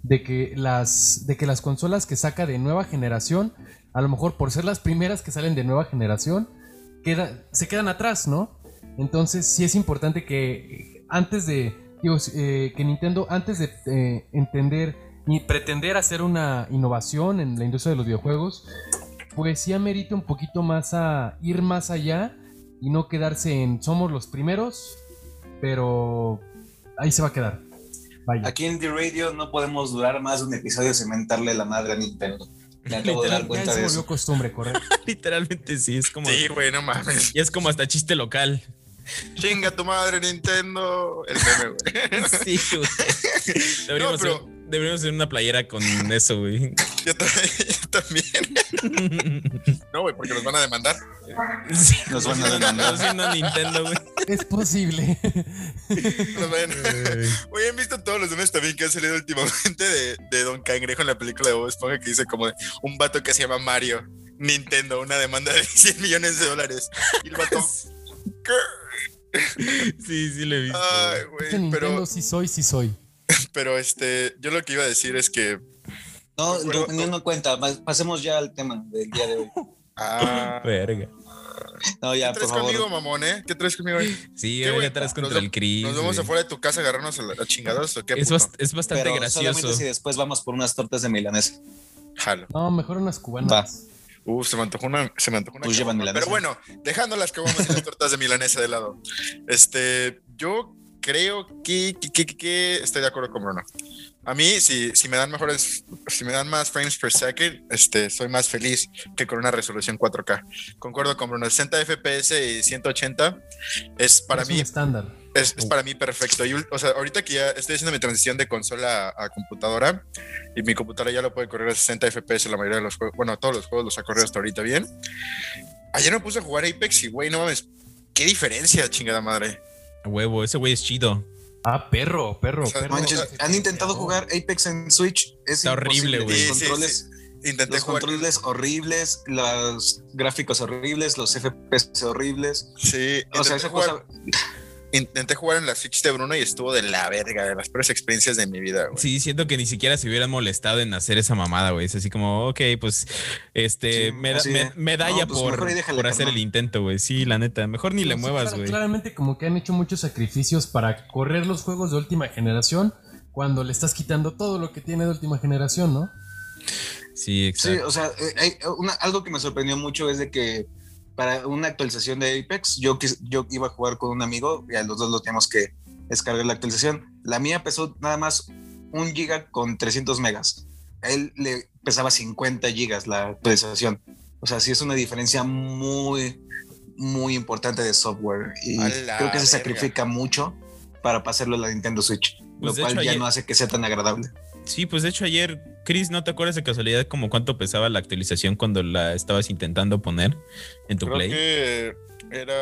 de que, las, de que las consolas que saca de nueva generación, a lo mejor por ser las primeras que salen de nueva generación, queda, se quedan atrás, ¿no? Entonces sí es importante que eh, antes de, digo, eh, que Nintendo antes de eh, entender y pretender hacer una innovación en la industria de los videojuegos, pues sí amerita un poquito más a ir más allá y no quedarse en somos los primeros, pero ahí se va a quedar. Vaya. Aquí en The Radio no podemos durar más de un episodio sin mentarle la madre a Nintendo. Me acabo de dar ya cuenta se de volvió eso. costumbre, correcto. *laughs* Literalmente sí, es como. sí, güey, no mames. Y es como hasta chiste local. Chinga tu madre, Nintendo. El meme, güey. *laughs* Sí, güey. Deberíamos, pero- hacer, deberíamos hacer una playera con *laughs* eso, güey. Yo, ta- *laughs* yo también. *laughs* No, güey, porque nos van a demandar. Sí. Nos van a demandar. Haciendo Nintendo, güey. es posible. Nos van a- Güey, ¿han visto todos los memes también que han salido últimamente de, de Don Cangrejo en la película de Bob Esponja que dice como de un vato que se llama Mario, Nintendo, una demanda de 100 millones de dólares. Y el vato... Sí, sí, le he visto. Ay, güey, Nintendo pero, sí soy, sí soy. Pero este, yo lo que iba a decir es que... No, Bueno, no cuenta. Pasemos ya al tema del día de hoy. Ah, *laughs* Verga. No, ¿Qué ya, por traes favor. conmigo, mamón, eh? ¿Qué traes conmigo? hoy? Sí, ¿Qué, hoy atrás contra Nos el Chris. ¿Nos vemos güey. afuera de tu casa a agarrarnos a, la, a chingados o qué? Es, bast- es bastante Pero gracioso. solamente si después vamos por unas tortas de milanesa. Jalo. No, mejor unas cubanas. Uf, se me antojó una, se me antojó una Pues. Pero bueno, dejando las caguamas y las tortas de milanesa de lado. Este, yo creo que, que, que- que- estoy de acuerdo con Bruno. A mí, si, si me dan mejores, si me dan más frames per second, este, soy más feliz que con una resolución 4K. Concuerdo con Bruno, 60 FPS y 180 es para Es mí estándar. es, es para mí perfecto. Y, o sea, ahorita que ya estoy haciendo mi transición de consola a, a computadora y mi computadora ya lo puede correr a 60 FPS la mayoría de los juegos, bueno, todos los juegos los ha corrido hasta ahorita bien. Ayer me puse a jugar Apex y, güey, no mames, qué diferencia, chingada madre. A huevo, ese güey es chido. Ah, perro, perro, O sea, perro. Manches, ¿han intentado jugar Apex en Switch? Es Está horrible, güey. Los Sí, sí, controles, Intenté los jugar. controles horribles, los gráficos horribles, los FPS horribles. Sí, O sea, esa jugar, cosa. Intenté jugar en la Switch de Bruno y estuvo de la verga, de las peores experiencias de mi vida, güey. Sí, siento que ni siquiera se hubieran molestado en hacer esa mamada, güey. Es así como, ok, pues, este, Sí, me- así me- de, medalla no, pues, por, déjale, hacer el intento, güey. Sí, la neta. Mejor ni le Sí, muevas, güey. Claramente como que han hecho muchos sacrificios para correr los juegos de última generación cuando le estás quitando todo lo que tiene de última generación, ¿no? Sí, Sí, exacto. o sea, eh, hay una- algo que me sorprendió mucho es de que para una actualización de Apex, yo, iba a jugar con un amigo y a los dos lo teníamos que descargar la actualización. La mía pesó nada más un giga con 300 megas. A él le pesaba 50 gigas la actualización. O sea, sí es una diferencia muy, muy importante de software. Y creo que se verga. sacrifica mucho para pasarlo a la Nintendo Switch. Pues, lo cual hecho, ya ayer- no hace que sea tan agradable. Sí, pues de hecho ayer, Chris, ¿no te acuerdas de casualidad como cuánto pesaba la actualización cuando la estabas intentando poner en tu Creo play? que era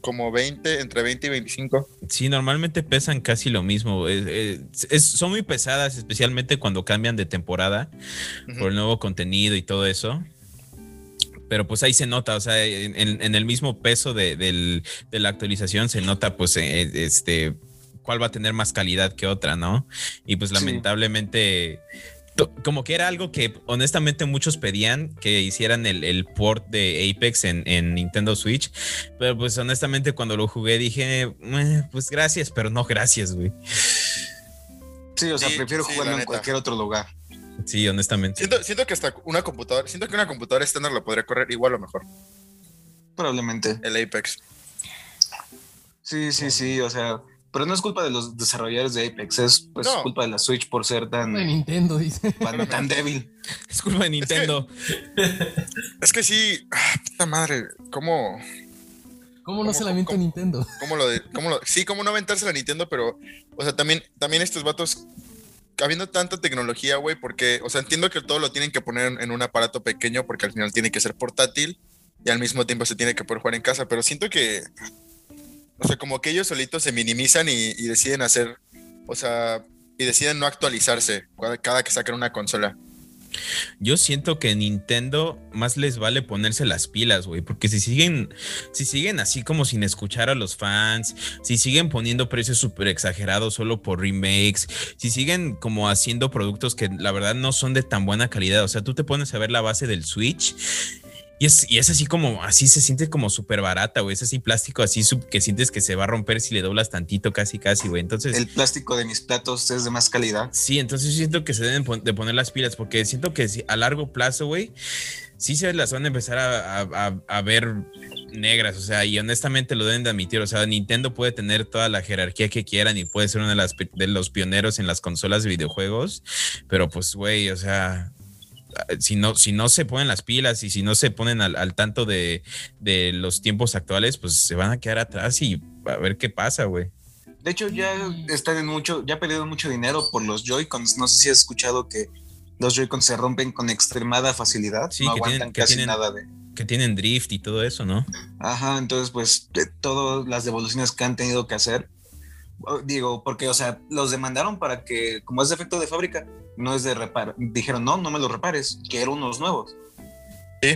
como 20, entre 20 y 25. Sí, normalmente pesan casi lo mismo. Es- es- es- son muy pesadas, especialmente cuando cambian de temporada por el nuevo contenido y todo eso. Pero pues ahí se nota, o sea, en, el mismo peso de, del- de la actualización se nota pues eh, este cuál va a tener más calidad que otra, ¿no? Y pues lamentablemente to- como que era algo que honestamente muchos pedían que hicieran el, el port de Apex en, en Nintendo Switch, pero pues honestamente cuando lo jugué dije, "Eh, pues gracias, pero no gracias, güey. Sí, o sea, Sí, prefiero sí, jugarlo la en cualquier otro lugar. Sí, honestamente. Siento, siento que hasta una computadora, siento que una computadora estándar lo podría correr igual o mejor, Probablemente. el Apex. Sí, sí, sí, o sea, pero no es culpa de los desarrolladores de Apex, es pues No. culpa de la Switch por ser tan, De Nintendo, dice. *laughs* tan, tan débil. Es culpa de Nintendo. Es que sí, ah, puta madre, ¿cómo, ¿Cómo no ¿Cómo- se la miente Nintendo? cómo lo de, cómo lo, sí, cómo no aventarse a Nintendo, pero, o sea, también, también estos vatos, habiendo tanta tecnología, güey, porque, o sea, entiendo que todo lo tienen que poner en un aparato pequeño porque al final tiene que ser portátil y al mismo tiempo se tiene que poder jugar en casa, pero siento que, o sea, como que ellos solitos se minimizan y, y deciden hacer, o sea, y deciden no actualizarse cada, que sacan una consola. Yo siento que Nintendo más les vale ponerse las pilas, güey, porque si siguen, si siguen así como sin escuchar a los fans, si siguen poniendo precios súper exagerados solo por remakes, si siguen como haciendo productos que la verdad no son de tan buena calidad, o sea, tú te pones a ver la base del Switch. Y es, y es así como, así se siente como súper barata, güey. Es así plástico, así sub- que sientes que se va a romper si le doblas tantito, casi, casi, güey. Entonces, El plástico de mis platos es de más calidad. Sí, entonces yo siento que se deben de poner las pilas porque siento que a largo plazo, güey, sí se las van a empezar a, a- a- a ver negras, o sea, y honestamente lo deben de admitir, o sea, Nintendo puede tener toda la jerarquía que quieran y puede ser uno de, las, de los pioneros en las consolas de videojuegos, pero pues, güey, o sea... Si no, si no se ponen las pilas y si no se ponen al, al tanto de, de los tiempos actuales, pues se van a quedar atrás y a ver qué pasa, güey. De hecho, ya están en mucho, ya perdieron mucho dinero por los Joy-Cons. No sé si has escuchado que los Joy-Cons se rompen con extremada facilidad. Sí, no que aguantan tienen- que casi tienen- nada de. Que tienen drift y todo eso, ¿no? Ajá, entonces, pues, de todas las devoluciones que han tenido que hacer. O- Digo, porque, o sea, los demandaron para que, como es defecto de fábrica, no es de reparo. Dijeron, no, no me los repares, quiero unos nuevos. Sí.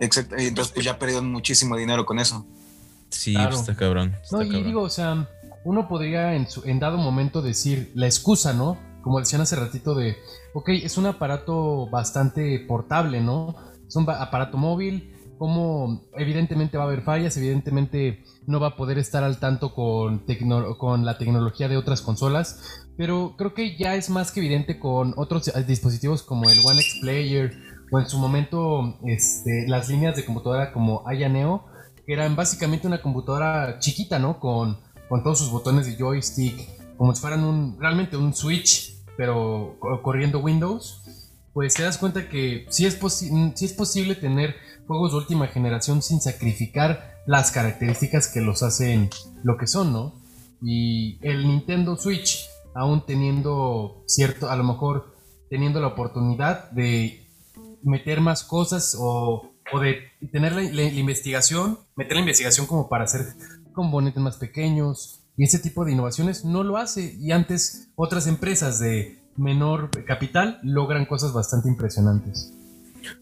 Exacto. Y entonces, pues ya perdieron muchísimo dinero con eso. Sí, Claro. pues, está cabrón. está No, y cabrón. digo, o sea, uno podría en, su- en dado momento decir la excusa, ¿no? Como decían hace ratito de, ok, es un aparato bastante portable, ¿no? Es un aparato móvil, como evidentemente va a haber fallas, evidentemente no va a poder estar al tanto con, con la tecnología de otras consolas, pero creo que ya es más que evidente con otros dispositivos como el One X Player o en su momento este, las líneas de computadora como Aya Neo, que eran básicamente una computadora chiquita, ¿no? Con, con todos sus botones de joystick, como si fueran realmente un Switch, pero co- corriendo Windows, pues te das cuenta que sí es, sí es posible tener juegos de última generación sin sacrificar las características que los hacen lo que son, ¿no? Y el Nintendo Switch, aún teniendo cierto, a lo mejor teniendo la oportunidad de meter más cosas o, o de tener la, la- la investigación, meter la investigación como para hacer componentes más pequeños, y ese tipo de innovaciones no lo hace. Y antes otras empresas de menor capital logran cosas bastante impresionantes.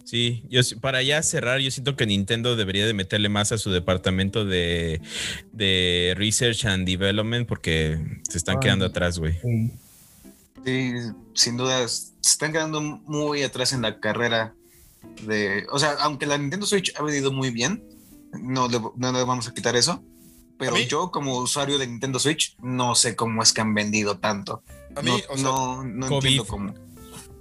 Sí, yo para ya cerrar, yo siento que Nintendo debería de meterle más a su departamento de, de Research and Development porque se están quedando atrás, güey. Sí, sin duda, se están quedando muy atrás en la carrera de... O sea, aunque la Nintendo Switch ha vendido muy bien, no le, no le vamos a quitar eso, pero yo como usuario de Nintendo Switch no sé cómo es que han vendido tanto. A mí, no, o sea, no, no entiendo cómo.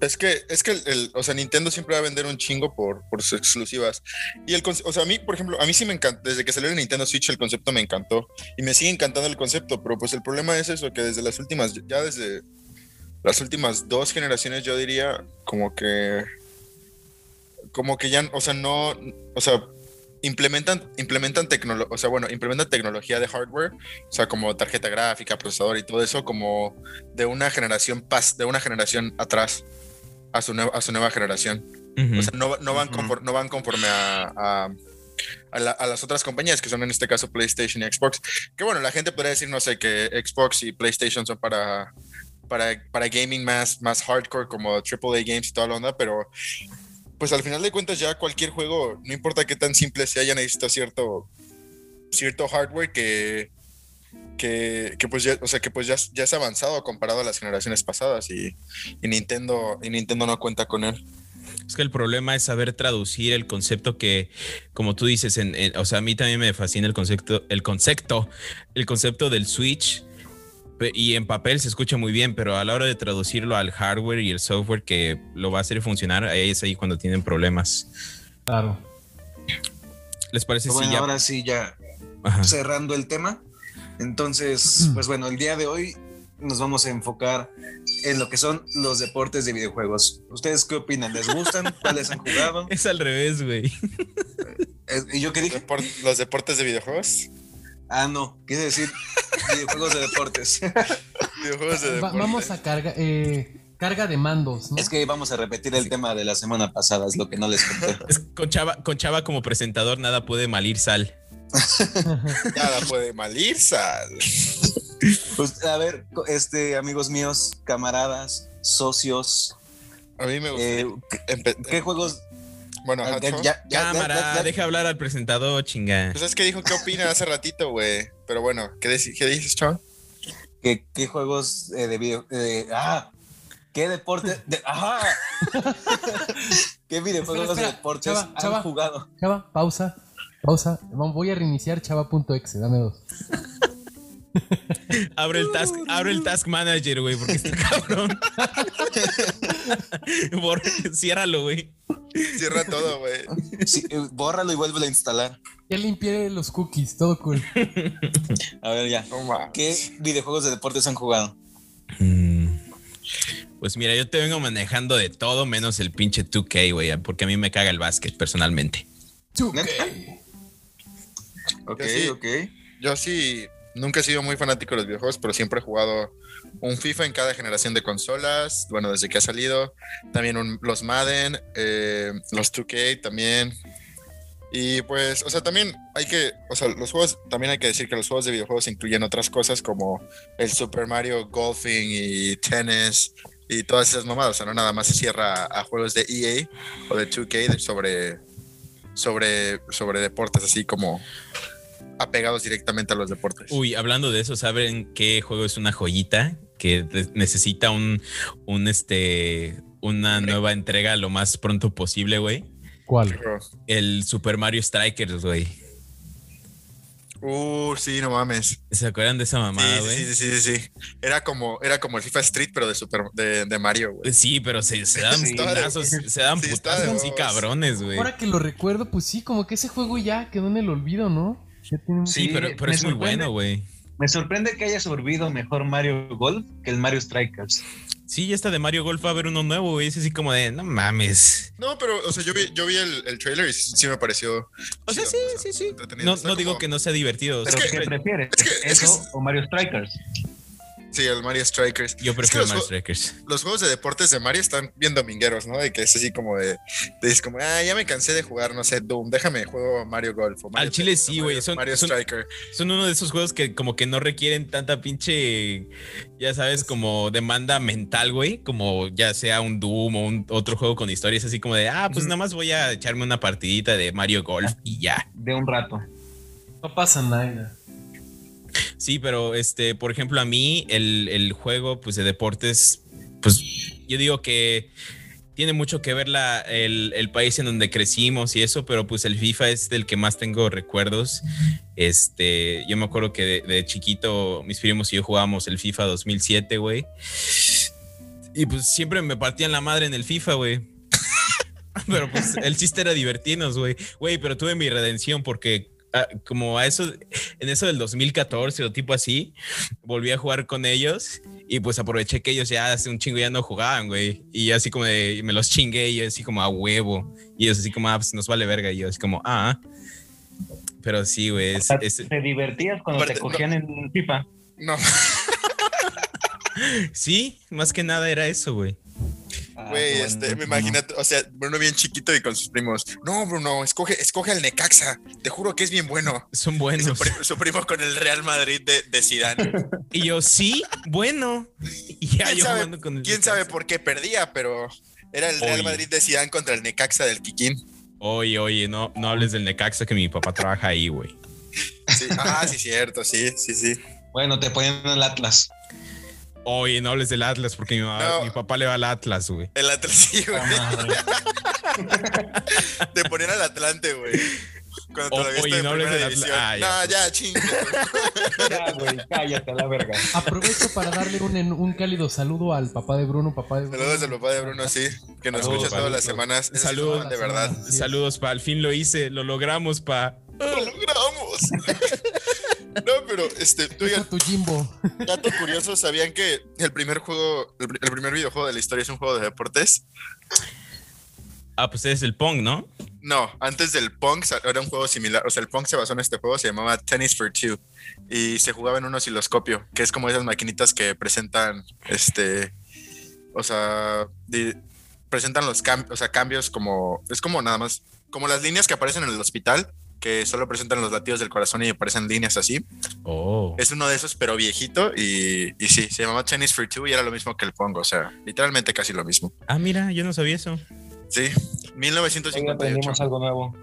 Es que, es que el, o sea, Nintendo siempre va a vender un chingo por, por sus exclusivas. Y el o sea, a mí, por ejemplo, a mí sí me encanta, desde que salió el Nintendo Switch el concepto me encantó. Y me sigue encantando el concepto, pero pues el problema es eso, que desde las últimas, ya desde las últimas dos generaciones yo diría como que, como que ya, o sea, no, o sea, implementan, implementan tecnología, o sea, bueno, implementan tecnología de hardware, o sea, como tarjeta gráfica, procesador y todo eso, como de una generación pas, de una generación atrás a su, a su nueva generación. O sea, no, no van, conforme, no van conforme a, a, las otras compañías, que son en este caso PlayStation y Xbox. Que bueno, la gente podría decir, no sé, que Xbox y PlayStation son para, para, para gaming más, más hardcore, como AAA games y toda la onda, pero pues al final de cuentas ya cualquier juego, no importa qué tan simple sea, ya necesita cierto, cierto hardware que, que, pues ya, o sea, que pues ya, ya es avanzado comparado a las generaciones pasadas y, Nintendo, y Nintendo no cuenta con él. Es que el problema es saber traducir el concepto que, como tú dices, en, o sea, a mí también me fascina el concepto, el concepto, el concepto del Switch. Y en papel se escucha muy bien, pero a la hora de traducirlo al hardware y el software que lo va a hacer funcionar, ahí es ahí cuando tienen problemas. Claro. ¿Les parece bueno, ya? Ahora sí, ya cerrando el tema. Entonces, pues bueno, el día de hoy nos vamos a enfocar en lo que son los deportes de videojuegos. ¿Ustedes qué opinan? ¿Les gustan? *laughs* ¿Cuáles han jugado? Es al revés, güey. Eh, ¿Y yo qué dije? ¿Los deportes de videojuegos? Ah, no, quiere decir videojuegos de deportes. *laughs* videojuegos de deportes. vamos a carga, eh, carga de mandos. Es que vamos a repetir el tema de la semana pasada, es lo que no les conté. *laughs* con, Chava, con Chava como presentador, nada puede malir sal. *laughs* Nada puede malir sal. Pues a ver, este, amigos míos, camaradas, socios. A mí me gusta. Eh, ¿qué, juegos? Bueno, ya, cámara, deja hablar al presentador, chinga. Pues es que dijo qué opina hace ratito, güey. Pero bueno, ¿qué, dices, Chava? ¿Qué, ¿Qué, juegos eh, de video? ah, ¿qué deporte? De, ajá. *laughs* *laughs* ¿Qué videojuegos de deportes han jugado? Chava, pausa. Pausa. Voy a reiniciar chava.exe. Dame dos. *laughs* abre el task, abre el task manager, güey, porque está cabrón. *laughs* ciérralo, güey. Cierra todo, güey. Eh, bórralo y vuelve a instalar. Ya limpié los cookies, todo cool. a ver, ya. ¿Qué videojuegos de deportes han jugado? Mm. Pues mira, yo te vengo manejando de todo menos el pinche 2K, güey, porque a mí me caga el básquet personalmente. 2K. Ok, ok. Yo sí, nunca he sido muy fanático de los videojuegos, pero siempre he jugado un FIFA en cada generación de consolas, bueno, desde que ha salido. También los Madden, eh, los 2K también. Y pues, o sea, también hay que, o sea, los juegos, también hay que decir que los juegos de videojuegos incluyen otras cosas como el Super Mario Golfing y tenis y todas esas mamadas. O sea, no nada más se cierra a juegos de EA o de 2K sobre, sobre, sobre deportes así como apegados directamente a los deportes. Uy, hablando de eso, ¿saben qué juego es una joyita que necesita un, un este, una nueva entrega lo más pronto posible, güey? ¿Cuál? El Super Mario Strikers, güey. Uh, sí, no mames. ¿Se acuerdan de esa mamada, güey? Sí, sí, sí, sí, Era como, era como el FIFA Street, pero de Super de, de Mario, güey. Sí, pero se, se dan putazos, se dan putazos así cabrones, güey. Ahora que lo recuerdo, pues sí, como que ese juego ya quedó en el olvido, ¿no? Sí, pero, pero es muy bueno, güey. Me sorprende que haya sorbido mejor Mario Golf que el Mario Strikers. Sí, esta de Mario Golf va a haber uno nuevo, güey. Es así como de, no mames. No, pero, o sea, yo vi, yo vi el, el trailer y sí, me pareció. O sea, sí, sí, sí. No, no digo que no sea divertido. ¿Pero qué prefieres? ¿Eso o Mario Strikers? Sí, el Mario Strikers. Yo Es que prefiero los Mario Strikers. Los juegos de deportes de Mario están bien domingueros, ¿no? De que es así como de. de es como, ah, ya me cansé de jugar, no sé, Doom, déjame juego Mario Golf. O Mario Al chile sí, Mario- güey, son- Mario son- Striker. Son uno de esos juegos que como que no requieren tanta pinche, ya sabes, como demanda mental, güey. Como ya sea un Doom o un otro juego con historias así como de, ah, pues nada más voy a echarme una partidita de Mario Golf y ya. De un rato. No pasa nada. Sí, pero este, por ejemplo, a mí el, el juego pues de deportes, pues yo digo que tiene mucho que ver la, el, el país en donde crecimos y eso, pero pues el FIFA es del que más tengo recuerdos. Este, yo me acuerdo que de, chiquito mis primos y yo jugábamos el FIFA 2007, güey. Y pues siempre me partían la madre en el FIFA, güey. *laughs* Pero pues el chiste era divertirnos, güey. Güey, pero tuve mi redención porque ah, como a eso, en eso del 2014 o tipo así, volví a jugar con ellos y pues aproveché que ellos ya hace un chingo ya no jugaban, güey. Y así como de, me los chingué y yo así como a huevo. Y ellos así como, ah, pues nos vale verga. Y yo así como, ah. Pero sí, güey, es, es- ¿Te divertías cuando te cogían en FIFA? No, *laughs* sí, más que nada era eso, güey. Güey, este, me imagino, o sea, Bruno bien chiquito y con sus primos. No, Bruno, escoge, escoge al Necaxa. Te juro que es bien bueno. Son Y su, buenos. pri- su primo con el Real Madrid de, de Zidane. *laughs* Y yo, sí, bueno. Y ya ¿Quién, yo sabe, jugando con el quién sabe por qué perdía? Pero era el Real Oye. Madrid de Zidane contra el Necaxa del Kikín. Oye, oye, no, no hables del Necaxa que mi papá trabaja ahí, güey. Sí. Ah, sí, cierto, sí, sí, sí. Bueno, te ponían en el Atlas. Oye, no hables del Atlas porque mi, mamá- No. mi papá le va al Atlas, güey. El Atlas, sí, güey. Ah. *laughs* Te ponían al Atlante, güey. Cuando O- todavía oye, no hables del Atla- división. Ah, ya, no, pues. ya, chingue. *laughs* Ya, güey, cállate a la verga. Aprovecho para darle un, un cálido saludo al papá de Bruno, papá de Bruno. Saludos al papá de Bruno, sí, que nos Saludos, escucha todas las semanas. Saludos. de verdad. Sí. Saludos, pa. Al fin lo hice, lo logramos, pa. ¡Lo logramos! No, pero este, oigan, tu Jimbo. dato curioso, ¿sabían que el primer juego, el, el primer videojuego de la historia es un juego de deportes? Ah, pues es el Pong, ¿no? No, antes del Pong era un juego similar. O sea, el Pong se basó en este juego, se llamaba Tennis for Two. Y se jugaba en un osciloscopio, que es como esas maquinitas que presentan, este, o sea, di- presentan los cambios, o sea, cambios como, es como nada más, como las líneas que aparecen en el hospital, que solo presentan los latidos del corazón y aparecen líneas así. Oh. Es uno de esos, pero viejito. Y, y sí, se llamaba Tennis for Two y era lo mismo que el Pong. O sea, literalmente casi lo mismo. Ah, mira, yo no sabía eso. Sí, Hoy 1958. aprendimos algo nuevo.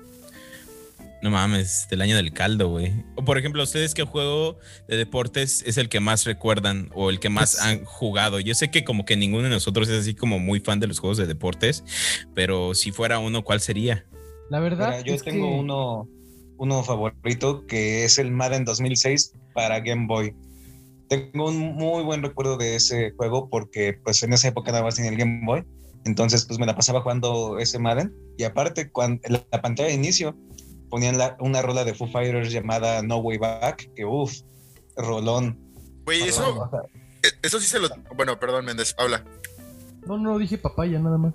No mames, del año del caldo, güey. O por ejemplo, ¿ustedes qué juego de deportes es el que más recuerdan o el que más Pues- han jugado? Yo sé que como que ninguno de nosotros es así como muy fan de los juegos de deportes, pero si fuera uno, ¿cuál sería? La verdad. Mira, yo es tengo que- uno, uno favorito que es el Madden 2006 para Game Boy. Tengo un muy buen recuerdo de ese juego porque pues en esa época nada más tenía el Game Boy. Entonces pues me la pasaba jugando ese Madden. Y aparte cuando en la, la pantalla de inicio ponían la- una rola de Foo Fighters llamada No Way Back, que uff, rolón. Güey, O eso, sea, eh, eso sí se lo. Bueno, perdón, Méndez, habla. No, no, dije papaya nada más.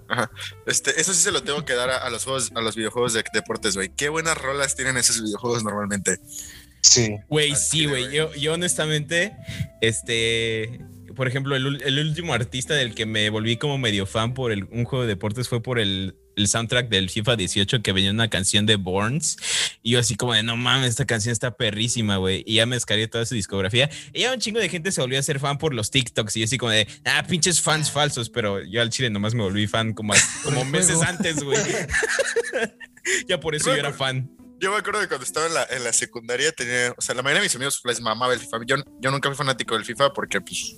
Este, eso sí se lo tengo que dar a, a los juegos, a los videojuegos de deportes, güey. Qué buenas rolas tienen esos videojuegos normalmente. Sí. Güey, sí, güey. Yo, yo honestamente, este, por ejemplo, el, el último artista del que me volví como medio fan por el- un juego de deportes fue por el, el soundtrack del FIFA 18 que venía una canción de Borns. Y yo así como de, no mames, esta canción está perrísima, güey. Y ya me descargué toda su discografía. Y ya un chingo de gente se volvió a ser fan por los TikToks. Y yo así como de, ah, pinches fans falsos. Pero yo al chile nomás me volví fan como, *laughs* como meses antes, güey. *laughs* ya por eso yo era fan. Yo me acuerdo de cuando estaba en la, en la secundaria, tenía, o sea, la mayoría de mis amigos les mamaba el FIFA. Yo, yo nunca fui fanático del FIFA porque, pues,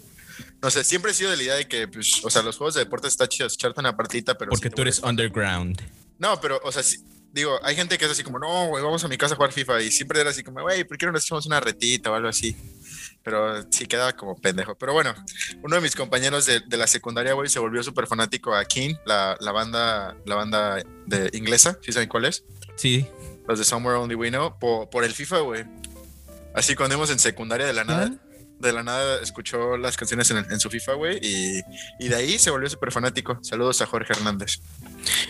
no sé, siempre he sido de la idea de que, pues, o sea, los juegos de deportes está chido echarte una partita, pero. Porque si tú eres underground. No, pero, o sea, sí, digo, hay gente que es así como, no, güey, vamos a mi casa a jugar FIFA. Y siempre era así como, güey, ¿por qué no nos echamos una retita o algo así? Pero sí quedaba como pendejo. Pero bueno, uno de mis compañeros de, de la secundaria, güey, se volvió súper fanático a King, la, la banda, la banda de inglesa, ¿sí saben cuál es? Sí. Los de Somewhere Only We Know, por, por el FIFA, güey. Así cuando íbamos en secundaria de la nada. De la nada escuchó las canciones en, en su FIFA, güey, y, y de ahí se volvió súper fanático. Saludos a Jorge Hernández.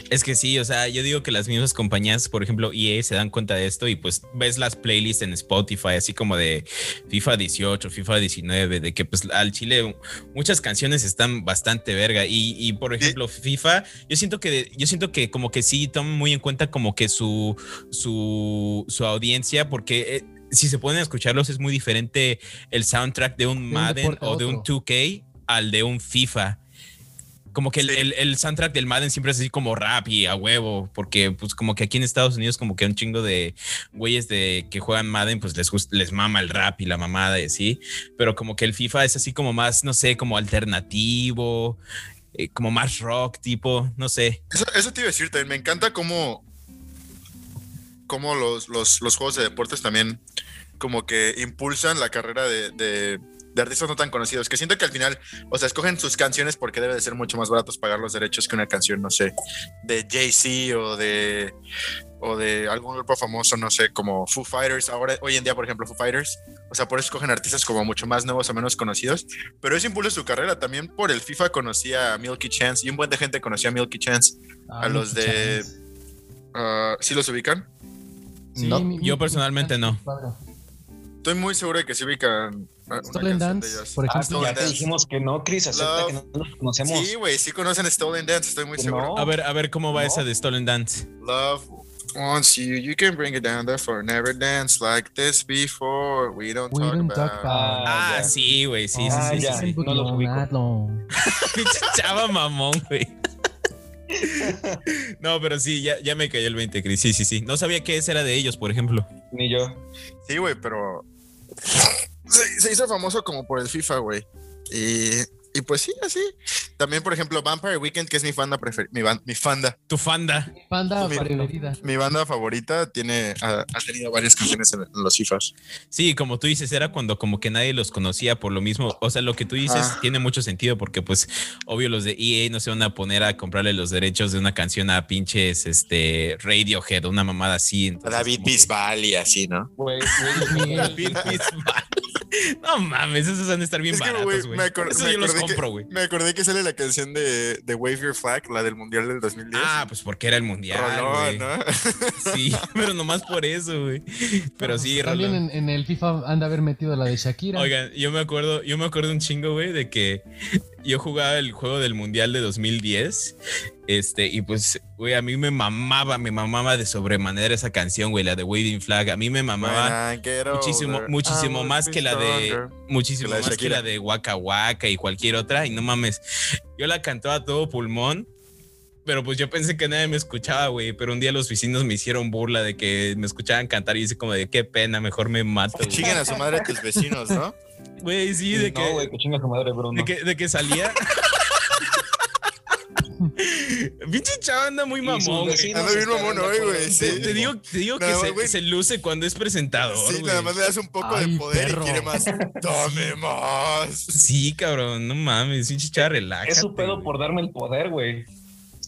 Es que sí, o sea, yo digo que las mismas compañías, por ejemplo, EA, se dan cuenta de esto y pues ves las playlists en Spotify, así como de FIFA 18, FIFA 19, de que pues al Chile muchas canciones están bastante verga. Y, y por ejemplo, FIFA, yo siento que yo siento que como que sí toman muy en cuenta como que su, su, su audiencia, porque eh, si se pueden escucharlos, es muy diferente el soundtrack de un Madden o de un otro. 2K al de un FIFA. Como que el, Sí. el- el soundtrack del Madden siempre es así como rap y a huevo, porque pues como que aquí en Estados Unidos como que un chingo de güeyes de que juegan Madden pues les gust- les mama el rap y la mamada y así, pero como que el FIFA es así como más, no sé, como alternativo, eh, como más rock tipo, no sé. Eso, eso te iba a decir también. Me encanta cómo, cómo los, los, los juegos de deportes también como que impulsan la carrera de, de- de artistas no tan conocidos. Que siento que al final, o sea, escogen sus canciones porque debe de ser mucho más baratos pagar los derechos que una canción, no sé, de Jay-Z o de o de algún grupo famoso, no sé, como Foo Fighters, ahora, hoy en día, por ejemplo, Foo Fighters, o sea, por eso escogen artistas como mucho más nuevos o menos conocidos, pero eso impulsa su carrera, también por el FIFA conocía a Milky Chance, y un buen de gente conocía a Milky Chance, Ah, a los Milky de... Ah, ¿Sí los ubican? Sí, No, mi- yo mi- personalmente mi- no. padre. Estoy muy seguro de que ah, una Stolen de Dance, ellos. por Ah, ejemplo. sí, ya te dijimos que no, Chris, acepta Love. que no nos conocemos. Sí, güey, sí conocen Stolen Dance, estoy muy Que seguro. no. A ver, a ver cómo va No. esa de Stolen Dance. Love wants you, you can bring it down, therefore never dance like this before. We don't We talk don't about. talk about- Ah, ya. sí, güey, sí, sí, Ah, sí, sí, ya. sí. no los ubico. *laughs* Chava mamón, güey. *laughs* No, pero sí, ya, ya me cayó el 20, Chris. Sí, sí, sí. No sabía que ese era de ellos, por ejemplo. Ni yo. Sí, güey, pero se, se hizo famoso como por el FIFA, güey. Y, y pues sí, así. También, por ejemplo, Vampire Weekend, que es mi fanda prefer- mi, ban- mi fanda, Tu fanda. Panda Mira. preferida. mi banda favorita, tiene ha, ha tenido varias canciones en, en los FIFAs. Sí, como tú dices, era cuando como que nadie los conocía por lo mismo. O sea, lo que tú dices Ah. tiene mucho sentido porque pues obvio los de EA no se van a poner a comprarle los derechos de una canción a pinches este Radiohead una mamada así. Entonces, David Bisbal y así, ¿no? *laughs* David Bisbal. No mames, esos van a estar bien Es baratos, güey, yo los acordé compro, güey. me acordé que sale la canción de, de Wave Your Flag, la del Mundial del 2010. Ah, pues porque era el mundial, Rolón, güey. ¿no? *laughs* Sí, pero nomás por eso, güey. Pero sí, También Rolón. en, en el FIFA han de haber metido la de Shakira. Oigan, yo me acuerdo, yo me acuerdo un chingo, güey, de que yo jugaba el juego del Mundial de 2010. Este, y pues, güey, a mí me mamaba, me mamaba de sobremanera esa canción, güey, la de Waving Flag. A mí me mamaba muchísimo, muchísimo will más que la de muchísimo más que la de Waka Waka y cualquier otra. Y no mames, yo la cantaba a todo pulmón. Pero pues yo pensé que nadie me escuchaba, güey. Pero un día los vecinos me hicieron burla de que me escuchaban cantar y dice como de qué pena, mejor me mato. güey". Chinguen a su madre a tus vecinos, ¿no? *laughs* Güey, sí, de que, No, güey, que chinga su madre, Bruno. de que, de que salía. *laughs* Pinche chava anda muy mamón, güey. Anda bien hoy, güey, sí. Te, digo, te digo que se, luce cuando es presentador, Sí, nada más le das un poco Ay, de poder perro. y quiere más. *laughs* Dame más. Sí, cabrón, no mames, pinche chava, relájate. Es su pedo por darme el poder, güey.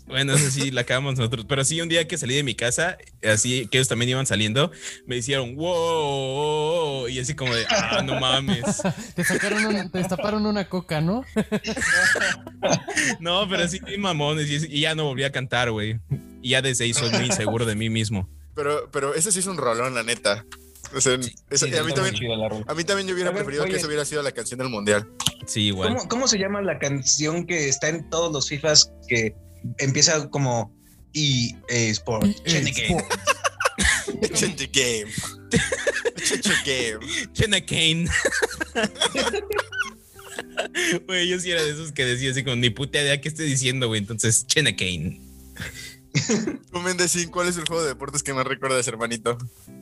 Bueno, eso sí, la acabamos nosotros. Pero sí, un día que salí de mi casa, así que ellos también iban saliendo, me hicieron wow, y así como de, ah, no mames. *laughs* Te sacaron te destaparon una coca, ¿no? *laughs* No, pero sí, mamones, y, y ya no volví a cantar, güey. Y ya desde ahí soy muy inseguro de mí mismo. Pero, pero ese sí es un rolón, la neta. O sea, esa- Sí, y a, mí también, chida la rola. a mí también yo hubiera ver, preferido que eso hubiera sido la canción del mundial. Sí, igual. ¿Cómo, cómo se llama la canción que está en todos los FIFAs que empieza como y Sport? Cheneke. Change the game. Change the game. Chena Kane. *laughs* Güey, yo sí era de esos que decía así como ni puta idea qué estoy diciendo, güey. Entonces, Chena Kane. Tú, Mendecín, ¿cuál es el juego de deportes que más recuerdas, hermanito?